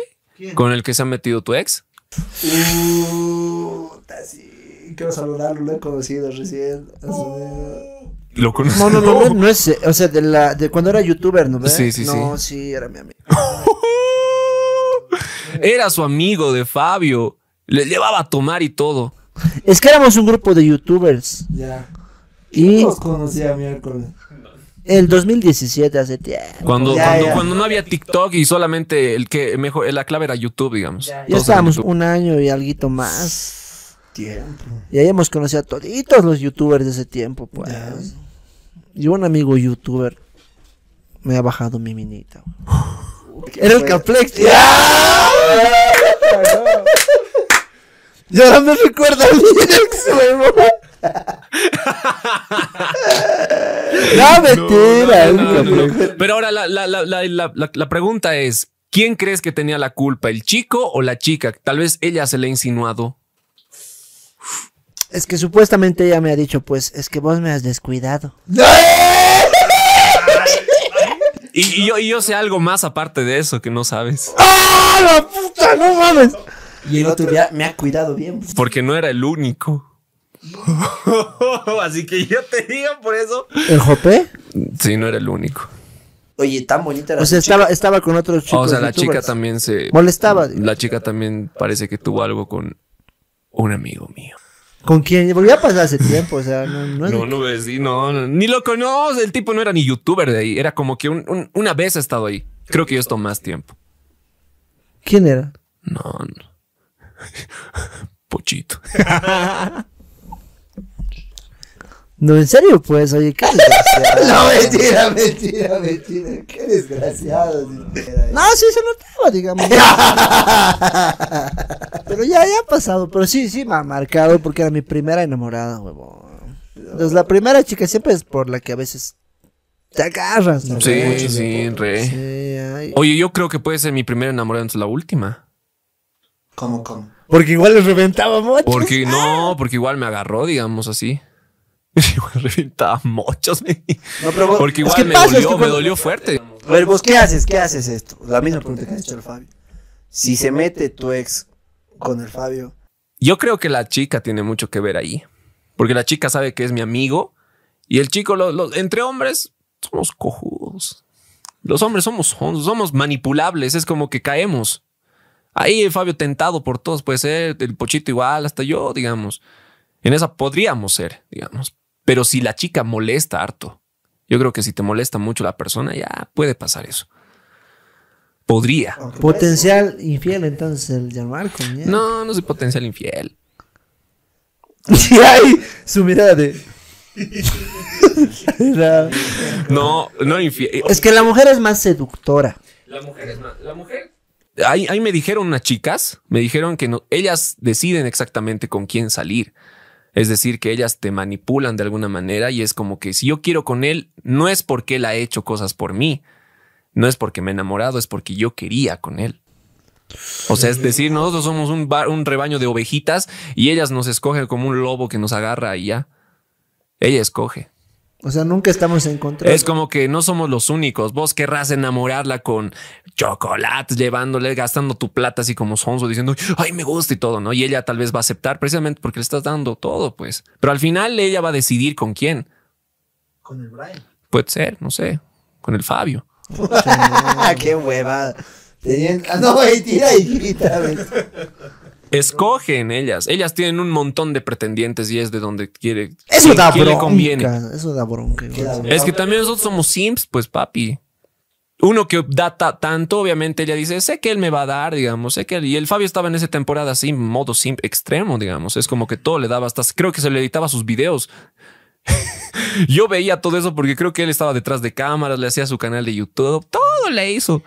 con el que se ha metido tu ex. Sí. Quiero saludarlo, lo he conocido recién. Lo conocí. No, no, no, no, no es, o sea, de la, de cuando era youtuber, ¿no? ve? Sí, sí, No, sí, era mi amigo. Era su amigo de Fabio. Le llevaba a tomar y todo. Es que éramos un grupo de youtubers. Ya. Y Los conocí a miércoles. El 2017, hace tiempo. Cuando, Ya, cuando, ya. cuando no había TikTok y solamente el que mejor, la clave era YouTube, digamos. Ya, Ya estábamos un año y algo más. Tiempo. Y ahí hemos conocido a toditos los youtubers de ese tiempo, pues. Ya. Y un amigo youtuber me ha bajado mi minita. Era el Caplex. Y ahora me recuerda a mi ex. No, mentira. No, no, no, el no, no. Caplex. Pero ahora la, la, la, la, la, la- la pregunta es: ¿quién crees que tenía la culpa? ¿El chico o la chica? Tal vez ella se le ha insinuado. Es que supuestamente ella me ha dicho, pues, es que vos me has descuidado. Y, y yo, y yo sé algo más aparte de eso que no sabes. ¡Ah, la puta! ¡No mames! Y el otro día me ha cuidado bien. Porque no era el único. Así que yo te digo por eso. ¿El Jope? Sí, no era el único. Oye, tan bonita era O sea, chica. estaba, estaba con otros chicos. o sea, la chica también se. Molestaba. La chica también parece que tuvo algo con un amigo mío. ¿Con quién? Porque ya pasó hace tiempo, o sea, no, no es No, no ves, sí, no, no, ni lo conoce. El tipo no era ni youtuber de ahí. Era como que un- un- una vez ha estado ahí. Creo que yo esto más tiempo. ¿Quién era? No, no. Pochito. No, en serio, pues, oye, qué desgraciado. No, mentira, mentira, mentira. Qué desgraciado. No, sí se notaba, digamos. pero ya, ya ha pasado. Pero sí, sí me ha marcado porque era mi primera enamorada, huevón. Entonces, la primera chica siempre es por la que a veces te agarras. ¿no? Sí, sí, re. Sí, ay. Oye, yo creo que puede ser mi primera enamorada entonces la última. ¿Cómo, cómo? Porque igual les reventaba mucho. Porque no, porque igual me agarró, digamos así. Reventaba muchos. No, pero Porque es igual que me pasa, es dolió, me dolió fuerte. A ver, vos, ¿qué haces? ¿Qué haces esto? La misma pregunta que ha hecho el Fabio. Si se mete tu ex con el Fabio, Yo creo que la chica tiene mucho que ver ahí. Porque la chica sabe que es mi amigo. Y el chico, lo- lo- entre hombres, somos cojudos. Los hombres somos, somos manipulables. Es como que caemos. Ahí el Fabio tentado por todos puede ser. El pochito igual, hasta yo, digamos. En esa podríamos ser, digamos. Pero si la chica molesta harto, yo creo que si te molesta mucho la persona, ya puede pasar eso. Podría. Potencial infiel, entonces, el Gianmarco. No, no soy potencial infiel. Y ahí, su mirada de. No, no infiel. Es que la mujer es más seductora. La mujer es más. La mujer. Ahí, ahí me dijeron unas chicas, me dijeron que no, ellas deciden exactamente con quién salir. Es decir, que ellas te manipulan de alguna manera y es como que si yo quiero con él, no es porque él ha hecho cosas por mí, no es porque me he enamorado, es porque yo quería con él. O sea, es decir, nosotros somos un, bar- un rebaño de ovejitas y ellas nos escogen como un lobo que nos agarra y ya. Ella escoge. O sea, nunca estamos en contra. Es como que no somos los únicos. Vos querrás enamorarla con chocolates, llevándole, gastando tu plata así como sonso, diciendo, ay, me gusta y todo, ¿no? Y ella tal vez va a aceptar precisamente porque le estás dando todo, pues. Pero al final ella va a decidir con quién. con el Brian. Puede ser, no sé, con el Fabio. qué huevada. Tenían- Ah, no, ahí tira y grita. Escogen ellas. Ellas tienen un montón de pretendientes y es de donde quiere. Eso da quién le bronca. conviene. Eso da bronca. Es que también nosotros somos simps, pues papi. Uno que da ta- tanto, obviamente ella dice, sé que él me va a dar, digamos, sé que él... Y el Fabio estaba en esa temporada así, modo simp extremo, digamos. Es como que todo le daba hasta... Creo que se le editaba sus videos. Yo veía todo eso porque creo que él estaba detrás de cámaras, le hacía su canal de YouTube, todo le hizo.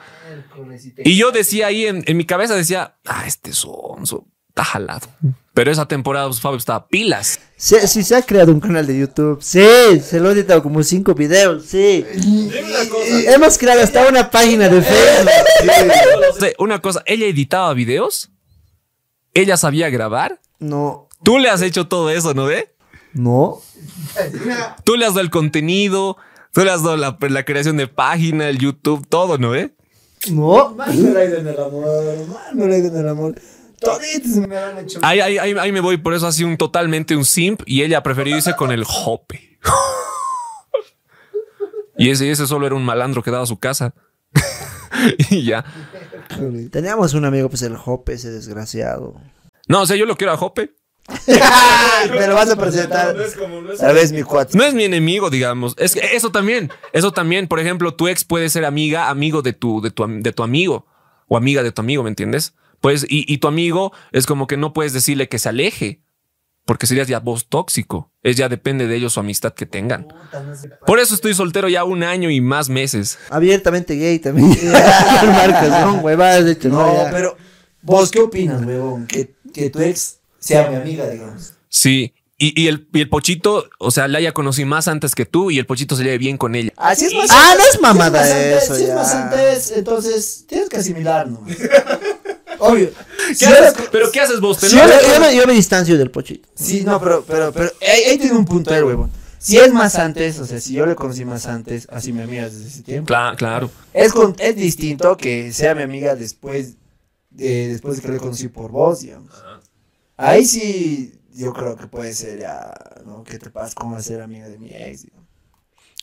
Y yo decía ahí en, en mi cabeza, decía, ah, este sonso, está jalado. Pero esa temporada pues, Fabio estaba pilas. Sí, sí, se ha creado un canal de YouTube. Sí, se lo he editado como cinco videos. Sí. Hemos creado hasta una página de Facebook. Una cosa, ella editaba videos, ella sabía grabar. No, Tú le has hecho todo eso, ¿no ve? no. Tú le has dado el contenido, tú le has dado la, la creación de página, el YouTube, todo, ¿no ve? No. Más en el amor, más en el amor. Toditos me lo han hecho. Ahí, ahí, ahí, ahí me voy, por eso ha sido un totalmente un simp y ella prefirió irse con el jope. y ese, ese solo era un malandro que daba su casa. y ya. Teníamos un amigo, pues el Jope, ese desgraciado. No, o sea, yo lo quiero a Jope. Me lo vas a presentar. Tal vez mi cuate. No es mi enemigo, digamos. Es que eso también, eso también. Por ejemplo, tu ex puede ser amiga, amigo de tu, de tu, de tu amigo o amiga de tu amigo, ¿me entiendes? Pues, y, y tu amigo es como que no puedes decirle que se aleje porque serías ya vos tóxico. Es ya depende de ellos su amistad que tengan. Por eso estoy soltero ya un año y más meses. Abiertamente gay también. Marcos, no, huevadas de hecho. No, No, ya. pero vos qué opinas, huevón? Que, que tu ex sea mi amiga, digamos. Sí. Y, y el, y el pochito, o sea, la haya conocido más antes que tú y el pochito se lleve bien con ella. Así es más Ah, antes, no es mamada si es más eso, antes, Si es ya. más antes, entonces tienes que asimilar, ¿no? Obvio. ¿Qué Si haces? yo- ¿Pero qué haces vos? ¿Te Sí, no- yo, yo me, yo me distancio del pochito. Sí, no, pero, pero, pero, ahí, ahí tiene un punto el huevón. Si es más antes, o sea, si yo le conocí más antes, así mi amiga desde ese tiempo. Cla- claro. Es, con- es distinto que sea mi amiga después de, después de que le conocí por vos, digamos. Ahí sí, yo creo que puede ser ya, ¿no? ¿Qué te pasa? ¿Cómo vas a ser amiga de mi ex? digamos.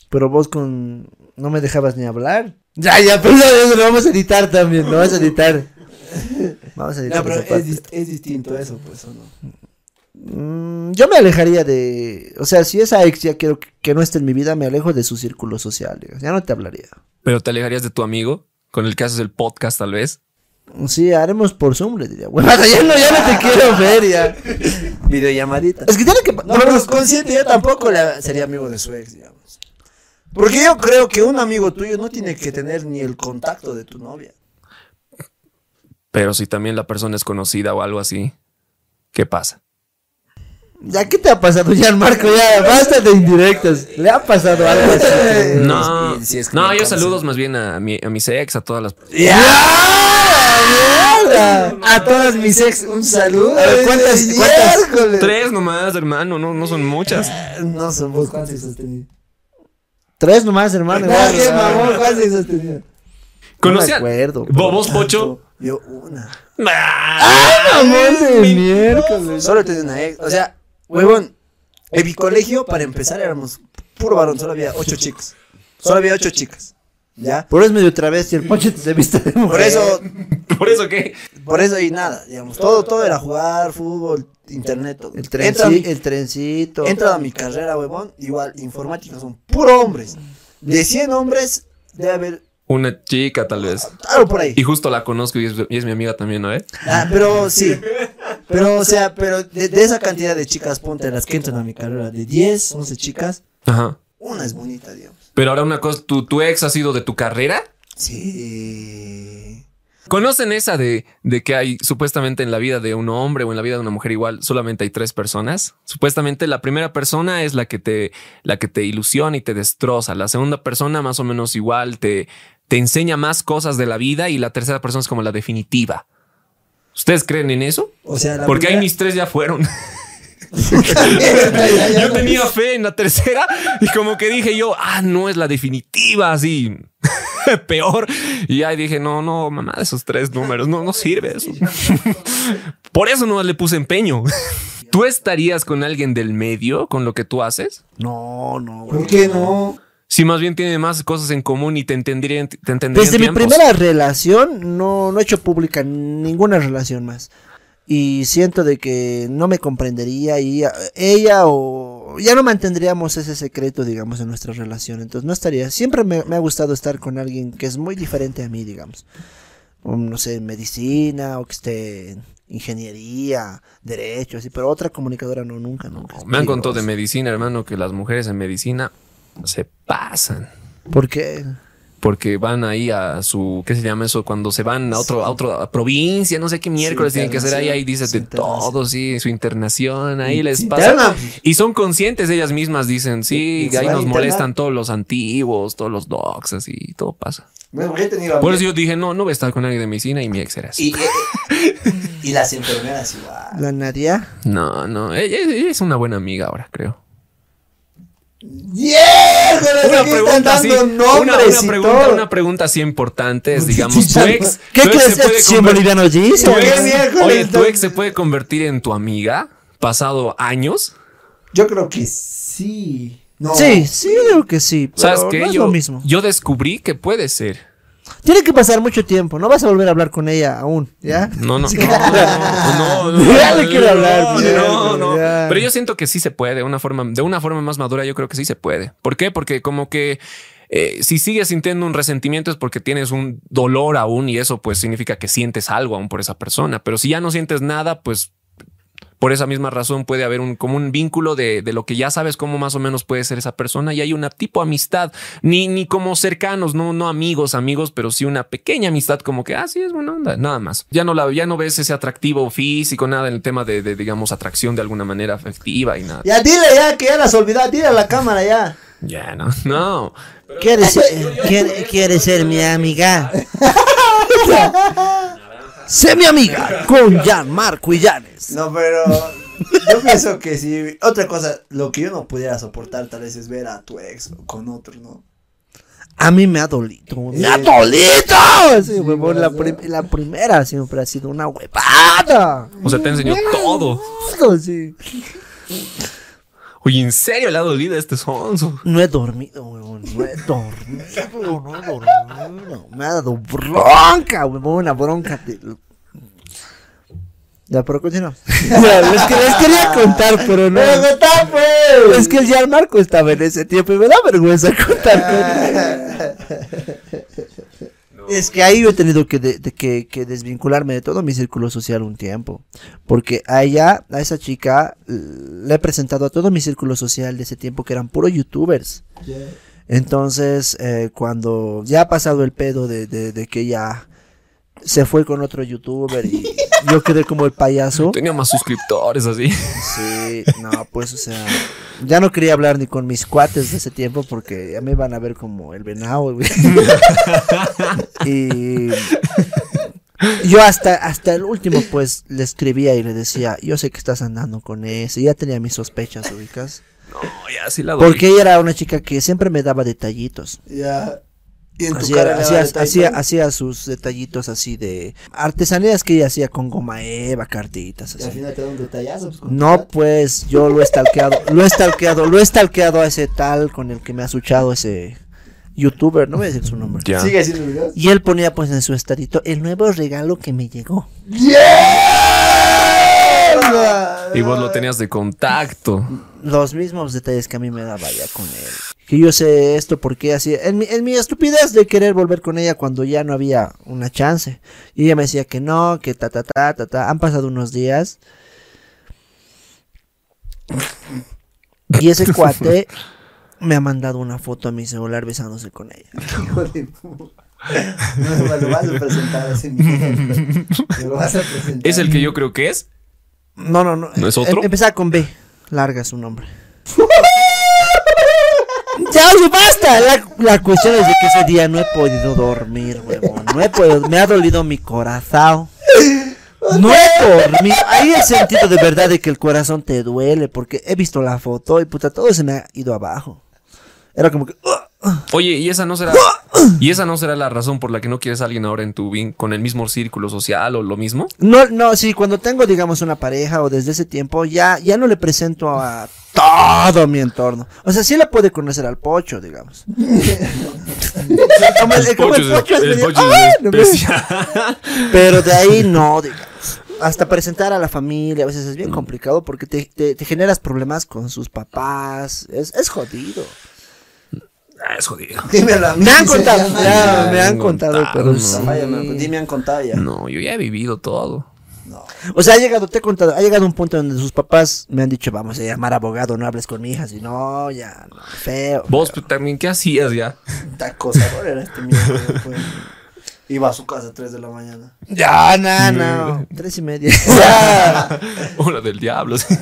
Pero vos con. No me dejabas ni hablar. Ya, ya, pero eso lo vamos a editar también. Lo vamos a editar. Vamos a. No, pero es, es distinto eso, pues, ¿o no? Mm, yo me alejaría de. O sea, si esa ex ya quiero que, que no esté en mi vida, me alejo de su círculo social. digamos. Ya no te hablaría. Pero te alejarías de tu amigo con el que haces el podcast, tal vez. Sí, haremos por Zoom, le diría. Bueno, ya no, ya no te quiero ver, ya. Videollamadita. Es que tiene que. No, pero consciente yo tampoco le- sería amigo de su ex, digamos. Porque yo creo que un amigo tuyo no tiene que tener ni el contacto de tu novia. Pero si también la persona es conocida o algo así, ¿qué pasa? ¿Ya qué te ha pasado, ya Marco? Ya, basta de indirectas. ¿Le ha pasado algo así? No, sí, es que no, yo saludos más bien a, mi, a mis ex, a todas las... ¡Ya! A todas mis ex, un saludo. A ver, ¿cuántas- cuántas? Tres nomás, hermano, no, no son muchas. No son vos, ¿cuántas has tenido? Tres nomás, hermano. Igual, qué mamón, ¿cuántas has tenido? ¿Conocían? No me acuerdo. ¿Vos, vos, Pocho? Yo, una. ¡Ah! Mamón de miércoles. Solo tenido una ex. O sea, huevón, en mi colegio, para empezar, éramos puro varón, solo había ocho chicos. Solo había ocho chicas. ¿Ya? Por eso es medio travesti, el pochito se viste de mujer. Por eso, ¿Por eso qué? por eso y nada, digamos. Todo, todo era jugar, fútbol, internet, todo. El, Entra mi- trenci- el trencito. Entra a mi carrera, huevón, igual, informática son puro hombres. De 100 hombres, debe haber Una chica, tal vez. algo por ahí. Y justo la conozco y es, y es mi amiga también, ¿no? ¿Eh? Ah, pero sí. Pero, o sea, pero de, de esa cantidad de chicas, ponte las que entran a mi carrera, de 10, 11 chicas, Ajá. una es bonita, digamos. Pero ahora una cosa, ¿tu, tu ex ha sido de tu carrera? Sí. ¿Conocen esa de, de que hay supuestamente en la vida de un hombre o en la vida de una mujer igual solamente hay tres personas? Supuestamente la primera persona es la que te, la que te ilusiona y te destroza. La segunda persona más o menos igual te, te enseña más cosas de la vida y la tercera persona es como la definitiva. ¿Ustedes creen en eso? O sea, la Porque ahí primera- mis tres ya fueron. yo tenía fe en la tercera y como que dije yo, ah, no es la definitiva, así peor. Y ahí dije, no, no, mamá, esos tres números, no, no sirve eso. Por eso no le puse empeño. ¿Tú estarías con alguien del medio con lo que tú haces? No, no, güey. ¿Por qué no? Si más bien tiene más cosas en común y te entenderían, te entenderían Desde mi primera relación no, no he hecho pública ninguna relación más. Y siento de que no me comprendería y ella o ya no mantendríamos ese secreto, digamos, en nuestra relación. Entonces no estaría. Siempre me, me ha gustado estar con alguien que es muy diferente a mí, digamos. O, no sé, medicina o que esté en ingeniería, derecho, así. Pero otra comunicadora no, nunca, nunca. Me han contado de medicina, hermano, que las mujeres en medicina se pasan. ¿Por qué? Porque van ahí a su, ¿qué se llama eso? Cuando se van a otro, a otra provincia, no sé qué miércoles tienen que hacer ahí, ahí dices de todo, sí, su internación, ahí les pasa. Y son conscientes ellas mismas, dicen, sí, ahí nos molestan todos los antiguos, todos los docs, así, todo pasa. Bueno, porque he tenido Por eso yo dije, no, no voy a estar con alguien de medicina y mi ex era así. y, eh, eh, y las enfermeras igual. La Nadia. No, no, ella, ella es una buena amiga ahora, creo. ¡Yeah! Una pregunta así, una, nombres una y pregunta, todo. una pregunta así importante es, digamos, tu ex. ¿Qué tu ex crees? se puede ¿Es 100 conver- bolivianos dice? tu ¿Qué ex- miércoles Oye, tu ex se puede convertir en tu amiga pasado años. Yo creo que sí. No. Sí, sí, yo digo que sí. Pero ¿Sabes qué? No es yo, lo mismo. yo descubrí que puede ser. Tiene que pasar mucho tiempo. No vas a volver a hablar con ella aún, ¿ya? No, no, Sí. no, no, no, Ya le quiero hablar, no, no. Pero yo siento que sí se puede, una forma, de una forma más madura, yo creo que sí se puede. ¿Por qué? Porque como que eh, si sigues sintiendo un resentimiento es porque tienes un dolor aún y eso pues significa que sientes algo aún por esa persona. Pero si ya no sientes nada, pues por esa misma razón puede haber un como un vínculo de, de lo que ya sabes cómo más o menos puede ser esa persona y hay una tipo amistad, ni, ni como cercanos, no, no amigos, amigos, pero sí una pequeña amistad como que, ah, sí, es buena onda, nada más. Ya no, la, ya no ves ese atractivo físico, nada en el tema de, de, digamos, atracción de alguna manera afectiva y nada. Ya dile ya que ya las olvidado. Dile a la cámara ya. Ya, no, no. ¿Quieres ser, quiere, quiere ser mi amiga? sé mi amiga con Jan Marco y Llanes. No, pero yo pienso que si otra cosa, lo que yo no pudiera soportar tal vez es ver a tu ex con otro, ¿no? A mí me ha dolido. ¡Me ha dolido! Sí, Sí, huevón, la, la primera siempre ha sido una huevada. O sea, te enseñó todo. Sí. Oye, ¿en serio le ha dolido a este sonso? No he dormido, huevón. No he dormido, no he dormido. Me ha dado bronca, huevón, una bronca. de- Ya, pero continuamos. Ya, les, que- les quería contar, pero no. ¡Pero está pues! Es que el Jan Marco estaba en ese tiempo y me da vergüenza contar. Es que ahí yo he tenido que, de- de que, que desvincularme de todo mi círculo social un tiempo. Porque a ella, a esa chica, le he presentado a todo mi círculo social de ese tiempo que eran puros youtubers. Entonces, eh, cuando ya ha pasado el pedo de, de, de que ella se fue con otro youtuber y yo quedé como el payaso. Tenía más suscriptores así. Sí, no, pues, o sea, ya no quería hablar ni con mis cuates de ese tiempo porque ya me iban a ver como el venado, güey. y yo hasta, hasta el último, pues, le escribía y le decía, yo sé que estás andando con ese, ya tenía mis sospechas, ubicas. No, ya sí la dolió. Porque ella era una chica que siempre me daba detallitos. Ya. Y en tu Hacía, hacía, hacía, sus detallitos así de artesanías que ella hacía con goma eva, cartitas, Y al así. final te da un detallazo. pues, No, pues yo lo he stalkeado, lo he stalkeado, lo he stalkeado a ese tal con el que me ha suchado ese youtuber, no voy a decir su nombre. Ya. Sigue haciendo videos. Y él ponía pues en su estadito el nuevo regalo que me llegó. Y vos lo tenías de contacto. Los mismos detalles que a mí me daba ya con él. Que yo sé esto porque así, en mi, en mi estupidez de querer volver con ella cuando ya no había una chance. Y ella me decía que no, que ta ta ta ta ta. Han pasado unos días. Y ese cuate me ha mandado una foto a mi celular besándose con ella. Hijo de pu- No me lo vas a presentar así. Lo vas a presentar. ¿Es el que yo creo que es? No, no, no. ¿No es otro? Em- empezaba con B. Larga su nombre. ya, basta. La, cuestión es de que ese día no he podido dormir, huevón. No he podido. Me ha dolido mi corazón. No he dormido. Ahí el sentido de verdad de que el corazón te duele. Porque he visto la foto y puta, todo se me ha ido abajo. Era como que. ¡uh! Oye, y esa no será. ¿Y esa no será la razón por la que no quieres a alguien ahora en tu con el mismo círculo social o lo mismo? No, no, sí, cuando tengo, digamos, una pareja o desde ese tiempo, ya, ya no le presento a todo mi entorno. O sea, sí le puede conocer al pocho, digamos. como el, como el pocho es el medio, pocho es no me- especial. Pero de ahí no, digamos. Hasta presentar a la familia a veces es bien complicado porque te, te- te generas problemas con sus papás. Es, es jodido. Ah, es jodido. Dímelo a mí, Me han contado, ya, me han contado, pero no. Dime, han contado ya. No, yo ya he vivido todo. O sea, ha llegado, te he contado, ha llegado un punto donde sus papás me han dicho, vamos a llamar abogado, no hables con mi hija, si no, ya, no, feo. Vos pues, también, ¿qué hacías ya? Acosador era este mierda. pues. Iba a su casa a 3 de la mañana. Ya, no, no, tres y media. Hola del diablo. sí.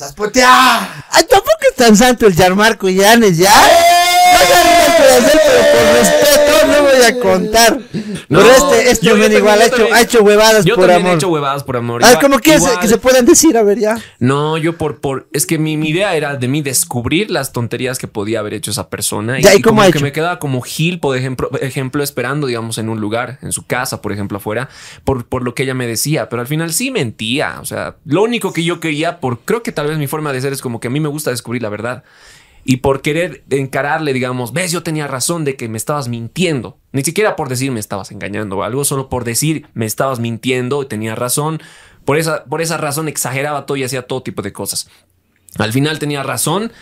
¡Estás putea! Ay, tampoco es tan santo el Yarmarco Llanes, ya. No sabía qué hacer, pero por respeto no voy a contar. No, pero este, este men igual ha hecho, ha hecho huevadas Yo por también he hecho huevadas por amor. A ver, Igual- ¿cómo quieres igual- que se puedan decir? A ver, ya. No, yo por, por, es que mi, mi idea era de mí descubrir las tonterías que podía haber hecho esa persona. Ya, ¿y cómo como ha que hecho? me quedaba como Gil, por ejemplo, ejemplo, esperando, digamos, en un lugar, en su casa, por ejemplo, afuera, por, por lo que ella me decía. Pero al final sí mentía. O sea, lo único que yo quería, por, creo que tal vez mi forma de ser es como que a mí me gusta descubrir la verdad. Y por querer encararle, digamos, ves, yo tenía razón de que me estabas mintiendo. Ni siquiera por decir me estabas engañando o algo, solo por decir me estabas mintiendo y tenía razón. Por esa, por esa razón exageraba todo y hacía todo tipo de cosas. Al final tenía razón,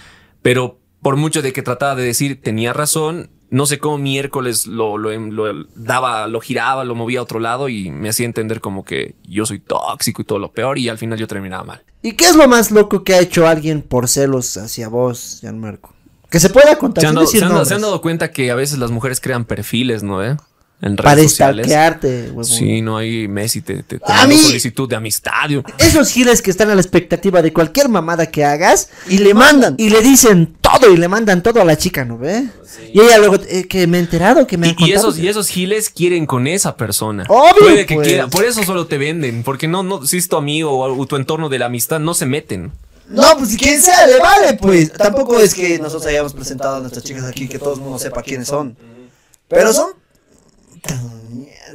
pero por mucho de que trataba de decir tenía razón, no sé cómo miércoles lo, lo, lo daba, lo giraba, lo movía a otro lado y me hacía entender como que yo soy tóxico y todo lo peor y al final yo terminaba mal. ¿Y qué es lo más loco que ha hecho alguien por celos hacia vos, Gianmarco? Que se pueda contar. Se han, sin dado, decir se han dado- nombres. se han dado cuenta que a veces las mujeres crean perfiles, ¿no? eh? En redes Para sociales. stalkearte, huevón. Sí, no hay Messi, te, te, te A mando mí- solicitud de amistad. yo- Esos giles que están a la expectativa de cualquier mamada que hagas y le mandan y le dicen todo y le mandan todo a la chica, ¿no ve? Y ella luego eh, que me he enterado que me han Y, y contado esos, que- y esos giles quieren con esa persona. Obvio, Puede que pues. quiera. Por eso solo te venden. Porque no, no, si es tu amigo o tu entorno de la amistad, no se meten. No, pues quien sea, le vale, pues. Tampoco es que nosotros hayamos presentado a nuestras chicas aquí que todo el mundo sepa quiénes son. Pero son.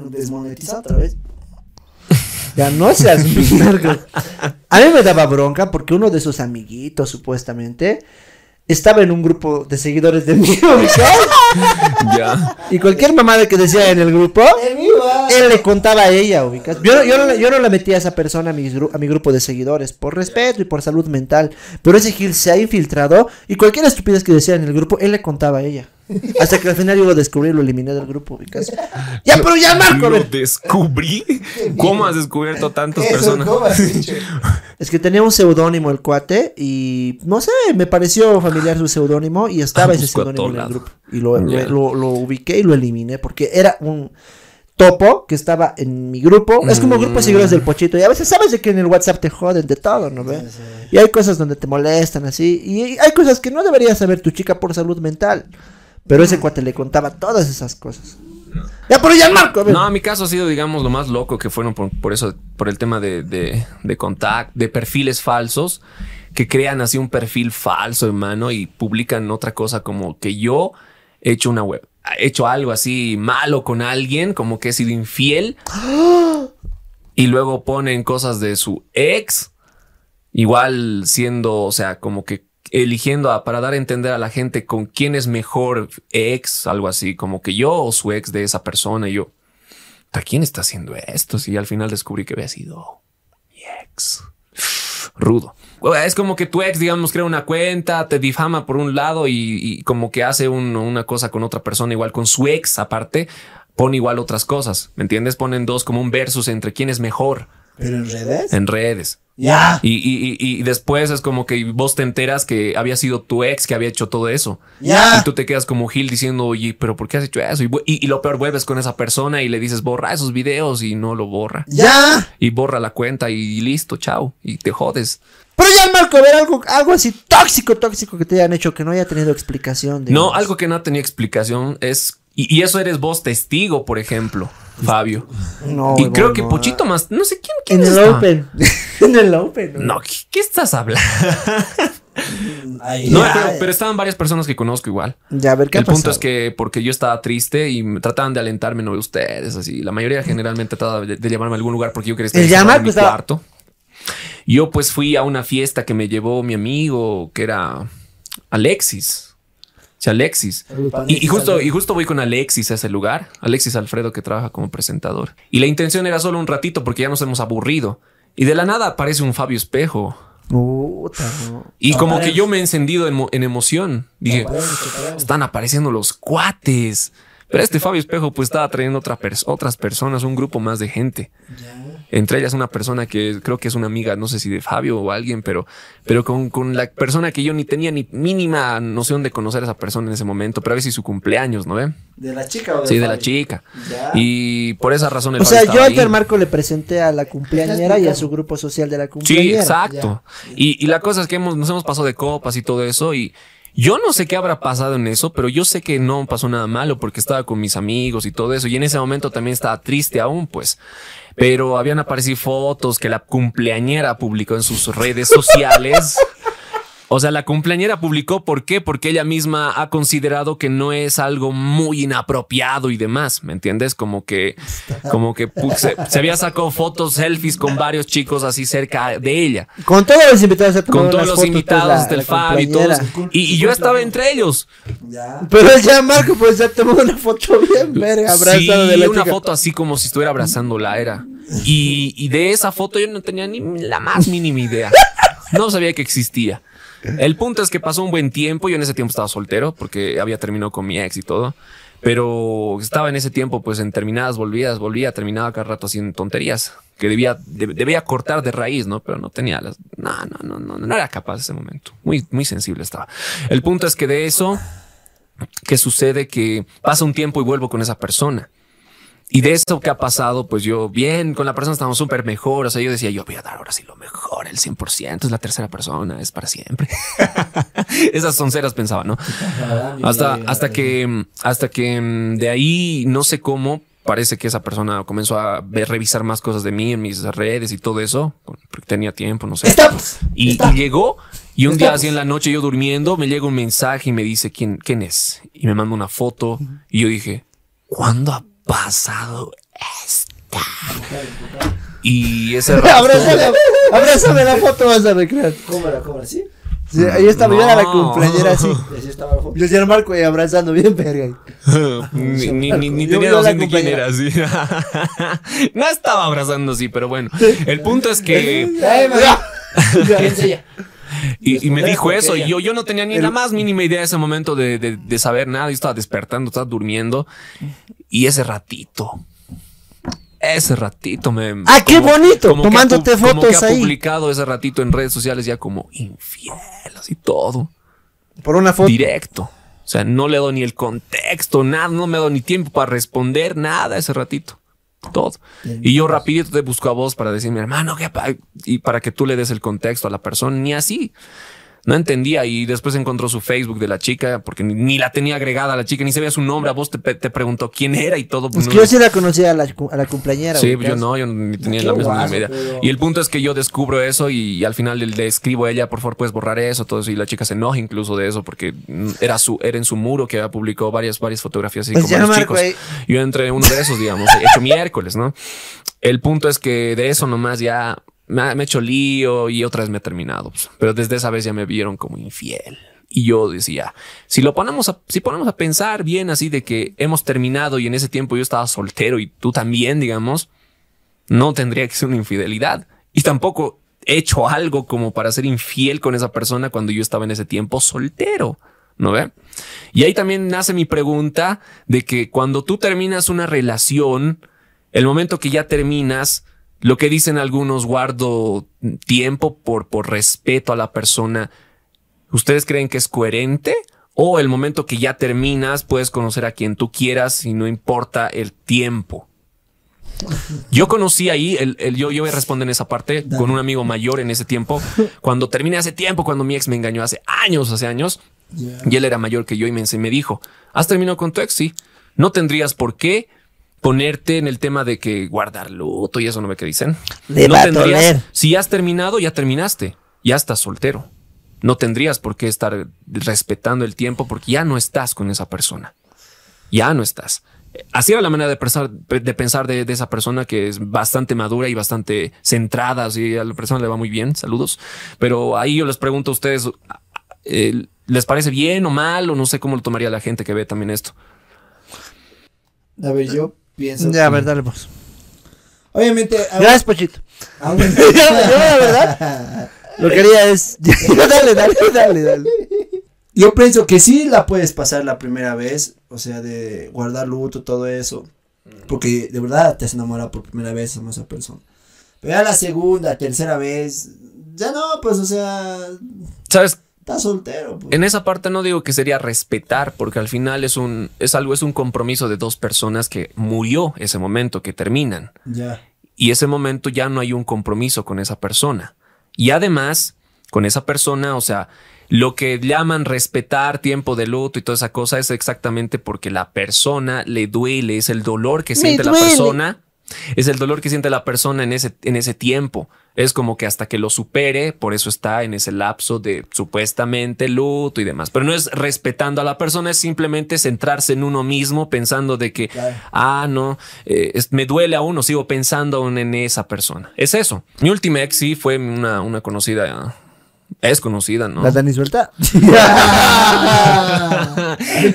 Desmonetizado otra vez. Ya no seas mierda. A mí me daba bronca porque uno de sus amiguitos, supuestamente, estaba en un grupo de seguidores de mí, ¿ubicas? Ya. Y cualquier mamada que decía en el grupo, él le contaba a ella, ubicas. Yo, no- yo, no, le- yo no le metía a esa persona a mi, gru- a mi grupo de seguidores, por respeto y por salud mental. Pero ese Gil se ha infiltrado y cualquier estupidez que decía en el grupo, él le contaba a ella. Hasta que al final yo lo descubrí y lo eliminé del grupo, ubicas. Ya, pero ya, Marco, a Lo descubrí. ¿Cómo has descubierto tantas Eso, personas? ¿cómo has dicho? Es que tenía un seudónimo el cuate y no sé, me pareció familiar su seudónimo y estaba Ah, ese seudónimo en el grupo. Y lo, lo- Ya. lo- lo ubiqué y lo eliminé porque era un topo que estaba en mi grupo. Es como grupo de seguidores del pochito. Y a veces sabes de que en el WhatsApp te joden de todo, ¿no ves? Y hay cosas donde te molestan así. Y hay cosas que no debería saber tu chica por salud mental. Pero ese cuate le contaba todas esas cosas. Ya, pero ya Marco. No, mi caso ha sido, digamos, lo más loco que fueron por, por eso, por el tema de, de, de contact, de perfiles falsos, que crean así un perfil falso, hermano, y publican otra cosa como que yo he hecho una web, hecho algo así malo con alguien, como que he sido infiel, y luego ponen cosas de su ex, igual siendo, o sea, como que eligiendo para dar a entender a la gente con quién es mejor ex, algo así, como que yo o su ex de esa persona, y yo, ¿a quién está haciendo esto? Si al final descubrí que había sido mi ex. Rudo. Es como que tu ex, digamos, crea una cuenta, te difama por un lado y, y como que hace un- una cosa con otra persona, igual con su ex aparte, pone igual otras cosas. ¿Me entiendes? Ponen dos como un versus entre quién es mejor ¿Pero en redes? en redes. Ya. Y, y- y- y después es como que vos te enteras que había sido tu ex que había hecho todo eso. Ya. Y tú te quedas como Gil diciendo, oye, pero ¿por qué has hecho eso? Y, y- lo peor, vuelves con esa persona y le dices, borra esos videos y no lo borra. Ya. Y borra la cuenta y listo, chao. Y te jodes. Pero ya Marco, a ver algo, algo así tóxico, tóxico que te hayan hecho que no haya tenido explicación. No, digamos. algo que no ha tenido explicación es... Y, y eso eres vos testigo, por ejemplo, Fabio. No, y creo que. Pochito más... No sé quién... quién En el? Open. en el Open. No, ¿qué, qué estás hablando? Ay, No, ya. pero, pero estaban varias personas que conozco igual. Ya, a ver, ¿qué el ha punto pasado? es que porque yo estaba triste y me trataban de alentarme, no ustedes, así. La mayoría generalmente trataba de, de llevarme a algún lugar porque yo quería estar El llamar, en mi pues, estaba- cuarto. Yo pues fui a una fiesta que me llevó mi amigo, que era Alexis. Alexis. Y, y justo, y justo voy con Alexis a ese lugar. Alexis Alfredo que trabaja como presentador. Y la intención era solo un ratito porque ya nos hemos aburrido. Y de la nada aparece un Fabio Espejo. Puta, no. Y como que yo me he encendido en, mo- en emoción. Dije, están apareciendo los cuates. Pero este Fabio Espejo pues estaba trayendo otra pers- otras personas, un grupo más de gente. Entre ellas una persona que creo que es una amiga, no sé si de Fabio o alguien, pero, pero con, con la persona que yo ni tenía ni mínima noción de conocer a esa persona en ese momento, pero a ver si su cumpleaños, ¿no ve? ¿De la chica o de Sí, de la chica. Ya. Y por esa razón el O Fabio sea, yo al Marco le presenté a la cumpleañera y a su grupo social de la Sí, cumpleañera. exacto. Y, y la cosa es que hemos, nos hemos pasado de copas y todo eso y yo no sé qué habrá pasado en eso, pero yo sé que no pasó nada malo porque estaba con mis amigos y todo eso y en ese momento también estaba triste aún, pues. Pero habían aparecido fotos que la cumpleañera publicó en sus redes sociales. O sea, la cumpleañera publicó, ¿por qué? Porque ella misma ha considerado que no es algo muy inapropiado y demás, ¿me entiendes? Como que, como que se, se había sacado fotos, selfies con varios chicos así cerca de ella. Con todos los invitados. se Con todos los pues, invitados, la- hasta el la Fab y todos. Y, y yo estaba entre ellos. Ya. Pero ya Marco pues se ha tomado una foto bien verga, abrazado Sí, de la una chica. foto así como si estuviera abrazándola era. Y, y de esa foto yo no tenía ni la más mínima idea. No sabía que existía. El punto es que pasó un buen tiempo. Yo en ese tiempo estaba soltero porque había terminado con mi ex y todo. Pero estaba en ese tiempo, pues en terminadas volvías, volvía, terminaba cada rato haciendo tonterías que debía, de- debía cortar de raíz, ¿no? Pero no tenía las, no, no, no, no, no era capaz ese momento. Muy, muy sensible estaba. El punto es que de eso, que sucede que pasa un tiempo y vuelvo con esa persona. Y de eso que ha pasado, pues yo bien, con la persona estamos súper mejor. O sea, yo decía, yo voy a dar ahora sí lo mejor, el 100%, es la tercera persona, es para siempre. Esas sonceras pensaba, ¿no? Hasta, hasta que, hasta que mm, de ahí, no sé cómo, parece que esa persona comenzó a ver, revisar más cosas de mí en mis redes y todo eso, porque tenía tiempo, no sé. Estamos. Y, y llegó, y un día Estamos. así en la noche yo durmiendo, me llega un mensaje y me dice quién, quién es. Y me manda una foto. Y yo dije, ¿cuándo pasado esta? Y ese rato. Abrázame, abrázame la foto, vas a recrear. ¿Cómo era? ¿Sí? Sí, ahí estaba, yo era la No. cumpleañera así. Y. Yo era Marco ahí abrazando bien verga. ni, ni, ni, ni Yo tenía noción de quién era así. no estaba abrazando así, pero bueno. El punto es que. Y, y me dijo eso, y yo, yo no tenía ni la más mínima idea de ese momento de, de, de saber nada. Yo estaba despertando, estaba durmiendo. Y ese ratito, ese ratito me. Ah, qué bonito, como que ha tomándote pu- como que fotos ha ahí. publicado ese ratito en redes sociales ya como infiel, así todo. Por una foto. Directo. O sea, no le doy ni el contexto, nada, no me doy ni tiempo para responder nada ese ratito. Todo. Y yo rapidito te busco a vos para decirme, hermano, ¿qué pa-?" y para que tú le des el contexto a la persona, ni así. No entendía y después encontró su Facebook de la chica porque ni, ni la tenía agregada a la chica, ni sabía su nombre. A vos te, te preguntó quién era y todo. Es pues, que no- yo sí la conocía a la, a la cumpleañera. Sí, pues yo no, yo ni tenía Qué la misma idea. pero- Y el punto es que yo descubro eso y, al final le, le escribo a ella, por favor, puedes borrar eso, todo eso. Y la chica se enoja incluso de eso porque era su, era en su muro que había publicado varias, varias fotografías así Pues con varios chicos. Yo entré en uno de esos, digamos, hecho miércoles, ¿no? El punto es que de eso nomás ya me ha, hecho lío y otra vez me he terminado. Pero desde esa vez ya me vieron como infiel. Y yo decía, si lo ponemos a, si ponemos a pensar bien así de que hemos terminado y en ese tiempo yo estaba soltero y tú también, digamos, no tendría que ser una infidelidad. Y tampoco he hecho algo como para ser infiel con esa persona cuando yo estaba en ese tiempo soltero. ¿No ve? Y ahí también nace mi pregunta de que cuando tú terminas una relación, el momento que ya terminas, lo que dicen algunos, guardo tiempo por, por respeto a la persona, ¿ustedes creen que es coherente? O el momento que ya terminas, puedes conocer a quien tú quieras y no importa el tiempo. Yo conocí ahí, el, el- yo, yo voy a responder en esa parte con un amigo mayor en ese tiempo. Cuando terminé hace tiempo, cuando mi ex me engañó hace años, hace años, y él era mayor que yo y me, me dijo, ¿has terminado con tu ex? Sí. No tendrías por qué ponerte en el tema de que guardar luto y eso no ve que dicen. Le no tendrías, doler. si has terminado, ya terminaste, ya estás soltero. No tendrías por qué estar respetando el tiempo porque ya no estás con esa persona. Ya no estás. Así era la manera de pensar, de, pensar de, de esa persona que es bastante madura y bastante centrada. Así a la persona le va muy bien. Saludos. Pero ahí yo les pregunto a ustedes, eh, ¿les parece bien o mal? O no sé cómo lo tomaría la gente que ve también esto. A ver, yo pienso. Ya, a ver, dale vos. Obviamente. a- Gracias, Pochito. a- yo, yo, la verdad, lo que quería es. dale, dale, dale, dale. Yo pienso que sí la puedes pasar la primera vez, o sea, de guardar luto, todo eso, porque de verdad te has enamorado por primera vez de esa persona. Pero ya la segunda, tercera vez, ya no, pues, o sea, ¿Sabes? Estás soltero. Pues. En esa parte no digo que sería respetar, porque al final es un, es algo, es un compromiso de dos personas que murió ese momento, que terminan. Ya. y ese momento ya no hay un compromiso con esa persona. Y además, con esa persona, o sea, lo que llaman respetar tiempo de luto y toda esa cosa es exactamente porque la persona le duele, es el dolor que Me siente la persona, es el dolor que siente la persona en ese, en ese tiempo. Es como que hasta que lo supere, por eso está en ese lapso de supuestamente luto y demás. Pero no es respetando a la persona, es simplemente centrarse en uno mismo pensando de que, Claro. ah, no, eh, es- me duele aún o sigo pensando aún en esa persona. Es eso. Mi última ex sí fue una, una conocida, es conocida, ¿no? La Dani suelta.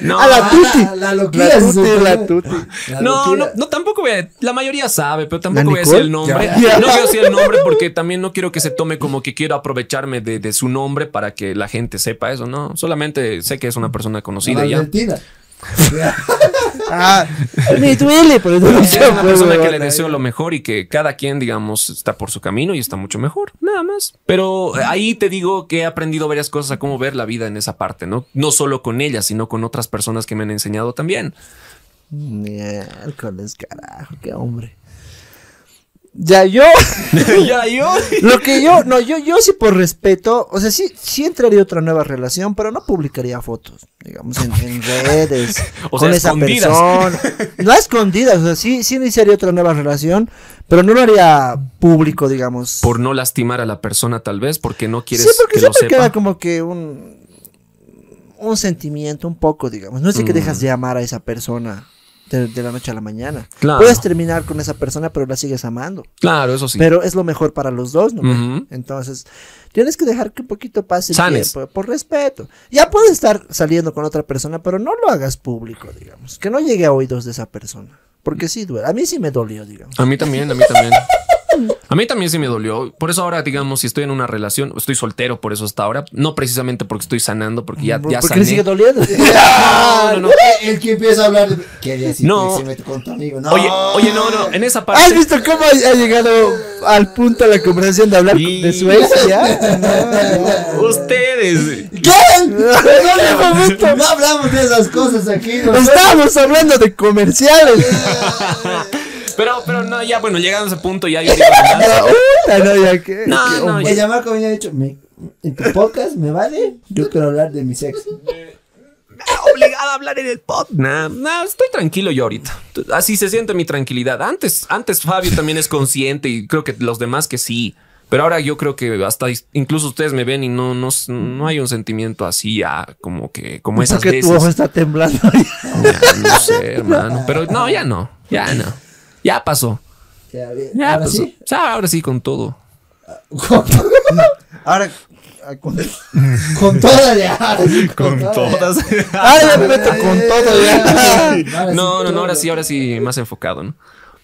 No, A la tuti. La loquilla. La tuti, sorprende. la tuti. La No, loquilla. no, no, tampoco voy a, la mayoría sabe, pero tampoco ¿La voy a decir el nombre. Ya. No quiero decir el nombre porque también no quiero que se tome como que quiero aprovecharme de, de su nombre para que la gente sepa eso, no. Solamente sé que es una persona conocida La y ya. Ah, me duele, por eso no Es una persona que le deseo lo mejor y que cada quien, digamos, está por su camino y está mucho mejor, nada más. Pero eh, ahí te digo que he aprendido varias cosas a cómo ver la vida en esa parte, ¿no? No solo con ella, sino con otras personas que me han enseñado también. Miércoles, carajo, qué hombre. Ya yo, ya yo. lo que yo, no, yo, yo sí por respeto, o sea, sí, sí entraría otra nueva relación, pero no publicaría fotos, digamos, en, en redes, O con sea, esa escondidas. persona. No escondidas, o sea, sí, sí iniciaría otra nueva relación, pero no lo haría público, digamos. Por no lastimar a la persona, tal vez, porque no quieres sí, porque que lo siempre queda como que un, un sentimiento, un poco, digamos. No es de que Mm. dejas de amar a esa persona de, de la noche a la mañana. Claro. Puedes terminar con esa persona, pero la sigues amando. Claro, eso sí. Pero es lo mejor para los dos, ¿no? Entonces, tienes que dejar que un poquito pase el Sanes. tiempo, por respeto. Ya puedes estar saliendo con otra persona, pero no lo hagas público, digamos. Que no llegue a oídos de esa persona. Porque sí duele. A mí sí me dolió, digamos. A mí también, a mí también. A mí también sí me dolió. Por eso ahora, digamos, si estoy en una relación, estoy soltero por eso hasta ahora. No precisamente porque estoy sanando, porque ya, ya porque sané. le sigue doliendo. No, no, no. El que empieza a hablar de. ¿Qué decir? No. Se mete con tu amigo. No. Oye, oye, no, no. En esa ¿Has parte. visto cómo ha llegado al punto la conversación de hablar Y- de su ex ya? Ustedes. ¿Qué? No, no hablamos de esas cosas aquí. ¿no? Estábamos hablando de comerciales. Pero, pero no, ya, bueno, llegando a ese punto, ya yo digo No, no, ya que. No, que- no, Oye, Marco me había dicho, me- en tu podcast me vale, yo quiero hablar de mi sexo. obligado a hablar en el pod. Nah, nah, estoy tranquilo yo ahorita. Así se siente mi tranquilidad. Antes, antes Fabio también es consciente y creo que los demás que sí. Pero ahora yo creo que hasta incluso ustedes me ven y no, no, no hay un sentimiento así ah, como que como esas tu veces. ojo está temblando. Ya, no sé, hermano. Pero no, ya no. Ya no. Ya pasó. Ya, bien. Ya Ahora pasó. sí. O sea, ahora sí con todo. Ahora. ah, Con, Con toda de ahora sí, toda. ahora ya me meto con todo ya. Ahora No, no, no, ahora sí, ahora sí más enfocado, ¿no?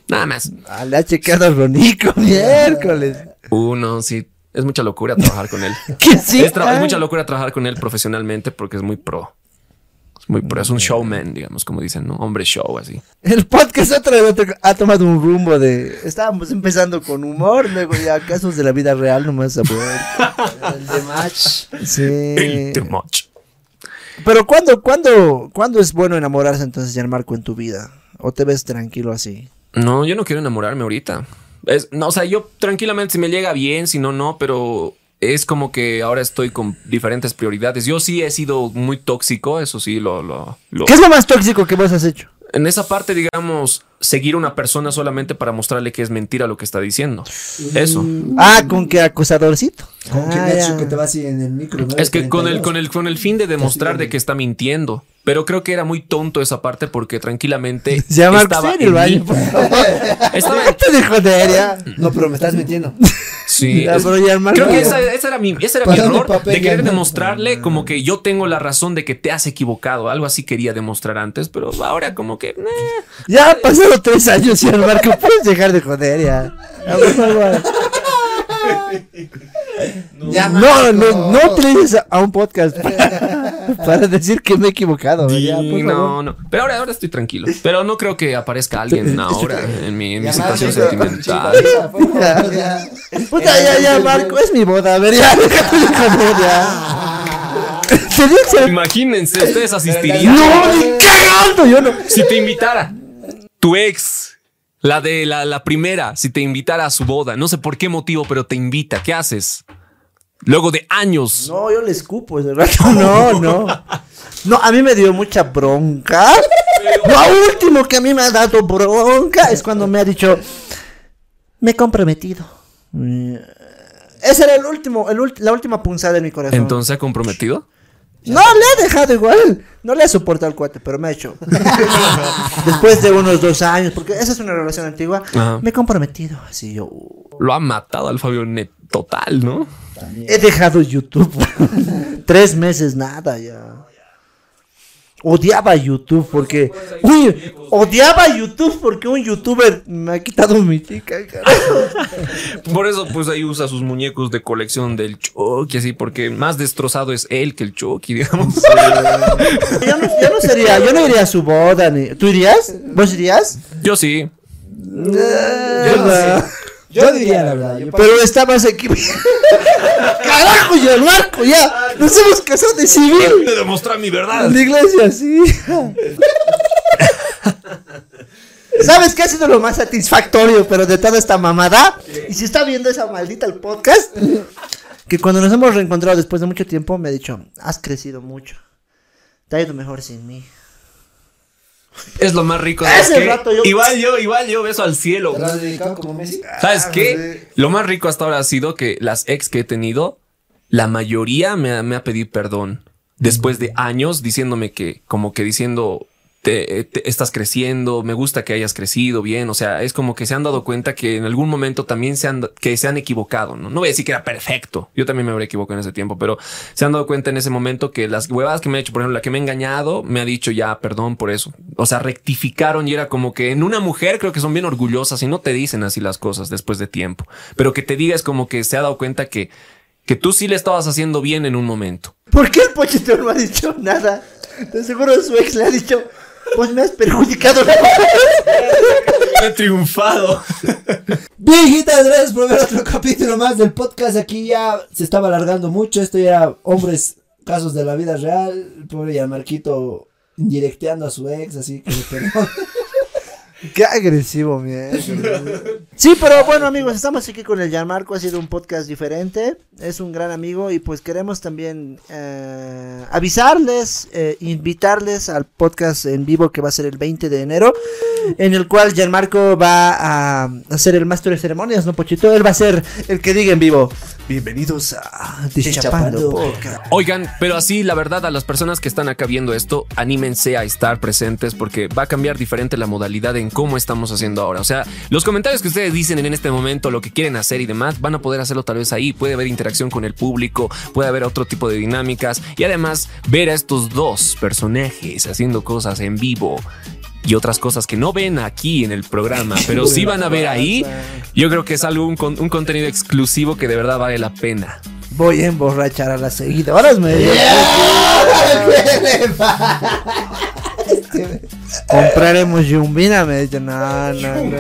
Nada más. Ah, le ha chequeado a Ronico, miércoles. Uno, sí. Es mucha locura trabajar con él. Que sí. Es, mucha locura trabajar con él profesionalmente porque es muy pro. Es muy pro. Es un showman, digamos, como dicen, ¿no? Hombre show, así. El podcast otra vez otro- ha tomado un rumbo de. Estábamos empezando con humor, luego ya casos de la vida real nomás a ver. El de match. Sí. Too much. Pero ¿cuándo, cuándo, ¿cuándo es bueno enamorarse entonces, Marco en tu vida? ¿O te ves tranquilo así? No, yo no quiero enamorarme ahorita. Es, no, o sea, yo tranquilamente si me llega bien, si no, no, pero es como que ahora estoy con diferentes prioridades. Yo sí he sido muy tóxico, eso sí, lo, lo, lo- ¿Qué es lo más tóxico que vos has hecho? En esa parte, digamos, seguir a una persona solamente para mostrarle que es mentira lo que está diciendo. Eso. Ah, con que acusadorcito. Con que Ah, que te vas así en el micro. ¿no? Es que con el, 32. con el, con el fin de demostrar de que está mintiendo. Pero creo que era muy tonto esa parte porque tranquilamente Ya, Marco, estaba en el baño, mí. por favor. Estaba de joder, ya. No, pero me estás metiendo. Sí, Ya, es- pero ya, Marco, creo que ya. esa, esa era mi, ese era mi error papel de querer ya, ¿no? demostrarle como que yo tengo la razón de que te has equivocado. Algo así quería demostrar antes, pero ahora como que... eh. Ya han pasado tres años, señor Marco. Puedes dejar de joder ya. No, no, no utilices a- a un podcast para, decir que me he equivocado. ya, no, no. Pero ahora, ahora estoy tranquilo. Pero no creo que aparezca alguien ahora en mi, en mi Ya, situación sentimental. favor, ya. Puta, ya, ya, Marco, es mi boda. A ver, ya, déjate de joder, ya. Te dice- Imagínense, ustedes asistirían. No, ni cagando, yo no. Si te invitara tu ex, la de la, la primera, si te invitara a su boda, no sé por qué motivo, pero te invita, ¿qué haces? Luego de años. No, yo le escupo ese rato. No, no. No, a mí me dio mucha bronca. Lo último que a mí me ha dado bronca es cuando me ha dicho, me he comprometido. Mm, Ese era el último, el la última punzada en mi corazón. Entonces, ¿se ha comprometido? No le he dejado igual. No le he soportado el cuate, pero me ha hecho. Después de unos dos años, porque esa es una relación antigua, Ajá. me he comprometido. Así yo. Lo ha matado al Fabio Net total, ¿no? He dejado YouTube. Tres meses nada ya. Odiaba YouTube porque. Uy, odiaba YouTube porque un youtuber me ha quitado mi chica. Por eso, pues ahí usa sus muñecos de colección del Chucky, así, porque más destrozado es él que el Chucky, digamos. Yo no, yo no sería, yo no iría a su boda ni. ¿Tú irías? ¿Vos irías? Yo sí. Yo no Yo diría la verdad. yo Pero está más equivocado. Carajo, ya, Marco, ya. Nos hemos casado de civil. De demostrar mi verdad. En la iglesia, sí. ¿Sabes qué ha sido lo más satisfactorio, pero de toda esta mamada? Y si está viendo esa maldita el podcast, que cuando nos hemos reencontrado después de mucho tiempo, me ha dicho, has crecido mucho. Te ha ido mejor sin mí. Es lo más rico. Rato yo- Igual yo, igual yo beso al cielo. ¿Te has dedicado como Messi? ¿Sabes Ah, qué? Lo más rico hasta ahora ha sido que las ex que he tenido, la mayoría me ha, me ha pedido perdón. Después de años diciéndome que, como que diciendo, te, te- estás creciendo, me gusta que hayas crecido bien. O sea, es como que se han dado cuenta que en algún momento también se han, que se han equivocado. ¿no? no voy a decir que era perfecto. Yo también me habría equivocado en ese tiempo, pero se han dado cuenta en ese momento que las huevadas que me ha hecho, por ejemplo, la que me ha engañado, me ha dicho ya perdón por eso. O sea, rectificaron y era como que en una mujer creo que son bien orgullosas y no te dicen así las cosas después de tiempo. Pero que te digas como que se ha dado cuenta que, que tú sí le estabas haciendo bien en un momento. ¿Por qué el pochito no ha dicho nada? De seguro su ex le ha dicho, pues me has perjudicado. He triunfado. Bien, hijitas, gracias por ver otro capítulo más del podcast. Aquí ya se estaba alargando mucho. Esto ya hombres, casos de la vida real. El pobre ya Marquito indirecteando a su ex, así que perdón. Qué agresivo, mierda. Sí, pero bueno, amigos, estamos aquí con el Gianmarco. Ha sido un podcast diferente. Es un gran amigo y pues queremos también eh, avisarles, eh, invitarles al podcast en vivo que va a ser el 20 de enero, en el cual Gianmarco va a hacer el máster de ceremonias, ¿no, Pochito? Él va a ser el que diga en vivo. Bienvenidos a Deschapando Podcast. Oigan, pero así, la verdad, a las personas que están acá viendo esto, anímense a estar presentes porque va a cambiar diferente la modalidad en cómo estamos haciendo ahora. O sea, los comentarios que ustedes dicen en este momento, lo que quieren hacer y demás, van a poder hacerlo tal vez ahí. Puede haber interacción con el público, puede haber otro tipo de dinámicas y además ver a estos dos personajes haciendo cosas en vivo. Y otras cosas que no ven aquí en el programa, pero sí van a ver ahí. Yo creo que es algo, un, un contenido exclusivo que de verdad vale la pena. Voy a emborrachar a las seguidoras, me Compraremos yumbina, me dice, no, no, no.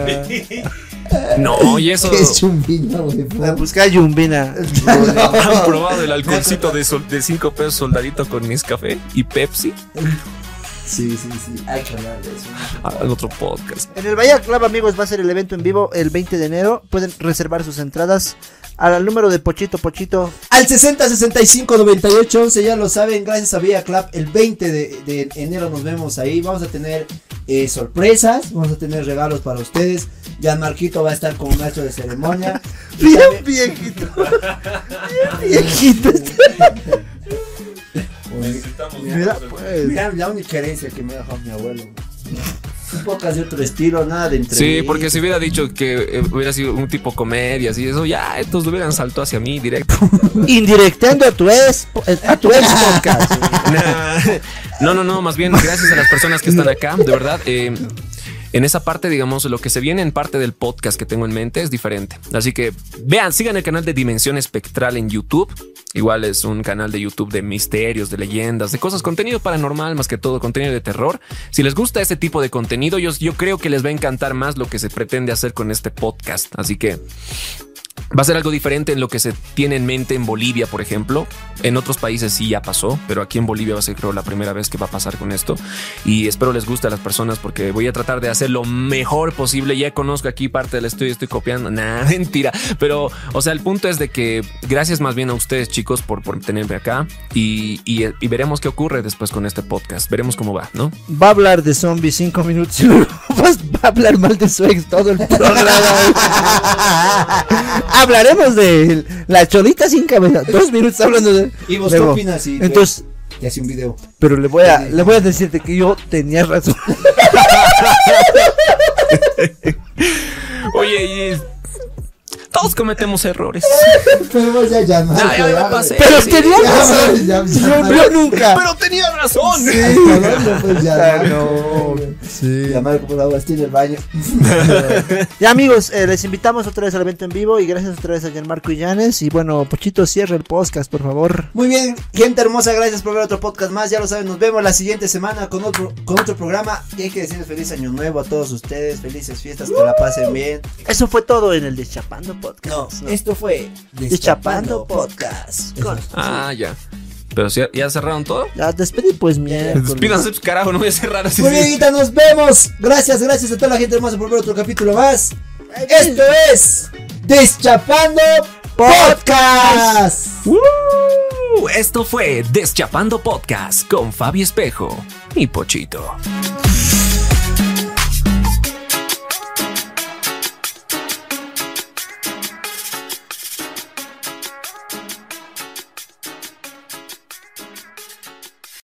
No, y eso. ¿Qué es chumbina, güey? A buscar yumbina. ¿Han probado el alcoholcito de, sol- de 5 pesos soldadito con Nescafé y Pepsi? Sí, sí, sí. Hay que hablar de eso. Ah, en otro podcast. En el Bahía Club, amigos, va a ser el evento en vivo el 20 de enero. Pueden reservar sus entradas al número de Pochito Pochito. Al 60 65 98 11 ya lo saben, gracias a Vía Club, el 20 de, de enero nos vemos ahí, vamos a tener eh, sorpresas, vamos a tener regalos para ustedes, ya Marquito va a estar como maestro de ceremonia. Bien también- viejito. Bien viejito. Mira, pues. mira la única herencia que me dejó mi abuelo. Un podcast de otro estilo, nada de entre. Sí, porque si hubiera dicho que eh, hubiera sido un tipo comedia, así eso, ya estos lo hubieran saltado hacia mí directo. Indirectando a tu ex, a tu ex podcast. Nah. No, no, no, más bien gracias a las personas que están acá, de verdad. eh, en esa parte, digamos, lo que se viene en parte del podcast que tengo en mente es diferente. Así que vean, sigan el canal de Dimensión Espectral en YouTube. Igual es un canal de YouTube de misterios, de leyendas, de cosas, contenido paranormal, más que todo contenido de terror. Si les gusta ese tipo de contenido, yo, yo creo que les va a encantar más lo que se pretende hacer con este podcast. Así que Va a ser algo diferente en lo que se tiene en mente en Bolivia, por ejemplo. En otros países sí ya pasó, pero aquí en Bolivia va a ser creo la primera vez que va a pasar con esto. Y espero les guste a las personas porque voy a tratar de hacer lo mejor posible. Ya conozco aquí parte del estudio, estoy copiando. Nah, mentira. Pero, o sea, el punto es de que gracias más bien a ustedes, chicos, por, por tenerme acá. Y, y- y veremos qué ocurre después con este podcast. Veremos cómo va, ¿no? Va a hablar de zombies cinco minutos va a hablar mal de su ex todo el programa. Hablaremos de la cholita sin cabeza. Dos minutos hablando de. ¿Y vos qué opinas? Y Entonces, te hace un video. pero le voy a, le voy a decirte que yo tenía razón. Oye, y todos cometemos errores. Pero ya ya no. Ya me pasé. Pero sí. tenía Ya, razón. ya, ya, Yo, yo nunca. Pero tenía razón. Hablando, pues, ya, Ah, ya. no. Sí. Llamar como la bastilla del baño. Ya amigos, eh, les invitamos otra vez al evento en vivo y gracias otra vez a Gianmarco y Llanes. Y bueno, Pochito, cierra el podcast, por favor. Muy bien, gente hermosa, gracias por ver otro podcast más. Ya lo saben, nos vemos la siguiente semana con otro, con otro programa. Y hay que decirles feliz año nuevo a todos ustedes, felices fiestas, que la pasen bien. Eso fue todo en el Deschapando No, esto fue Deschapando Podcast. Ah, ya. Pero si ya, cerraron todo. Ya despedí pues miércoles. Despídanse, pues, carajo, no voy a cerrar así. Muy bien, Guita, nos vemos. Gracias, gracias a toda la gente hermosa por ver otro capítulo más. Esto es Deschapando Podcast. ¡Uh! Esto fue Deschapando Podcast con Fabi Espejo y Pochito.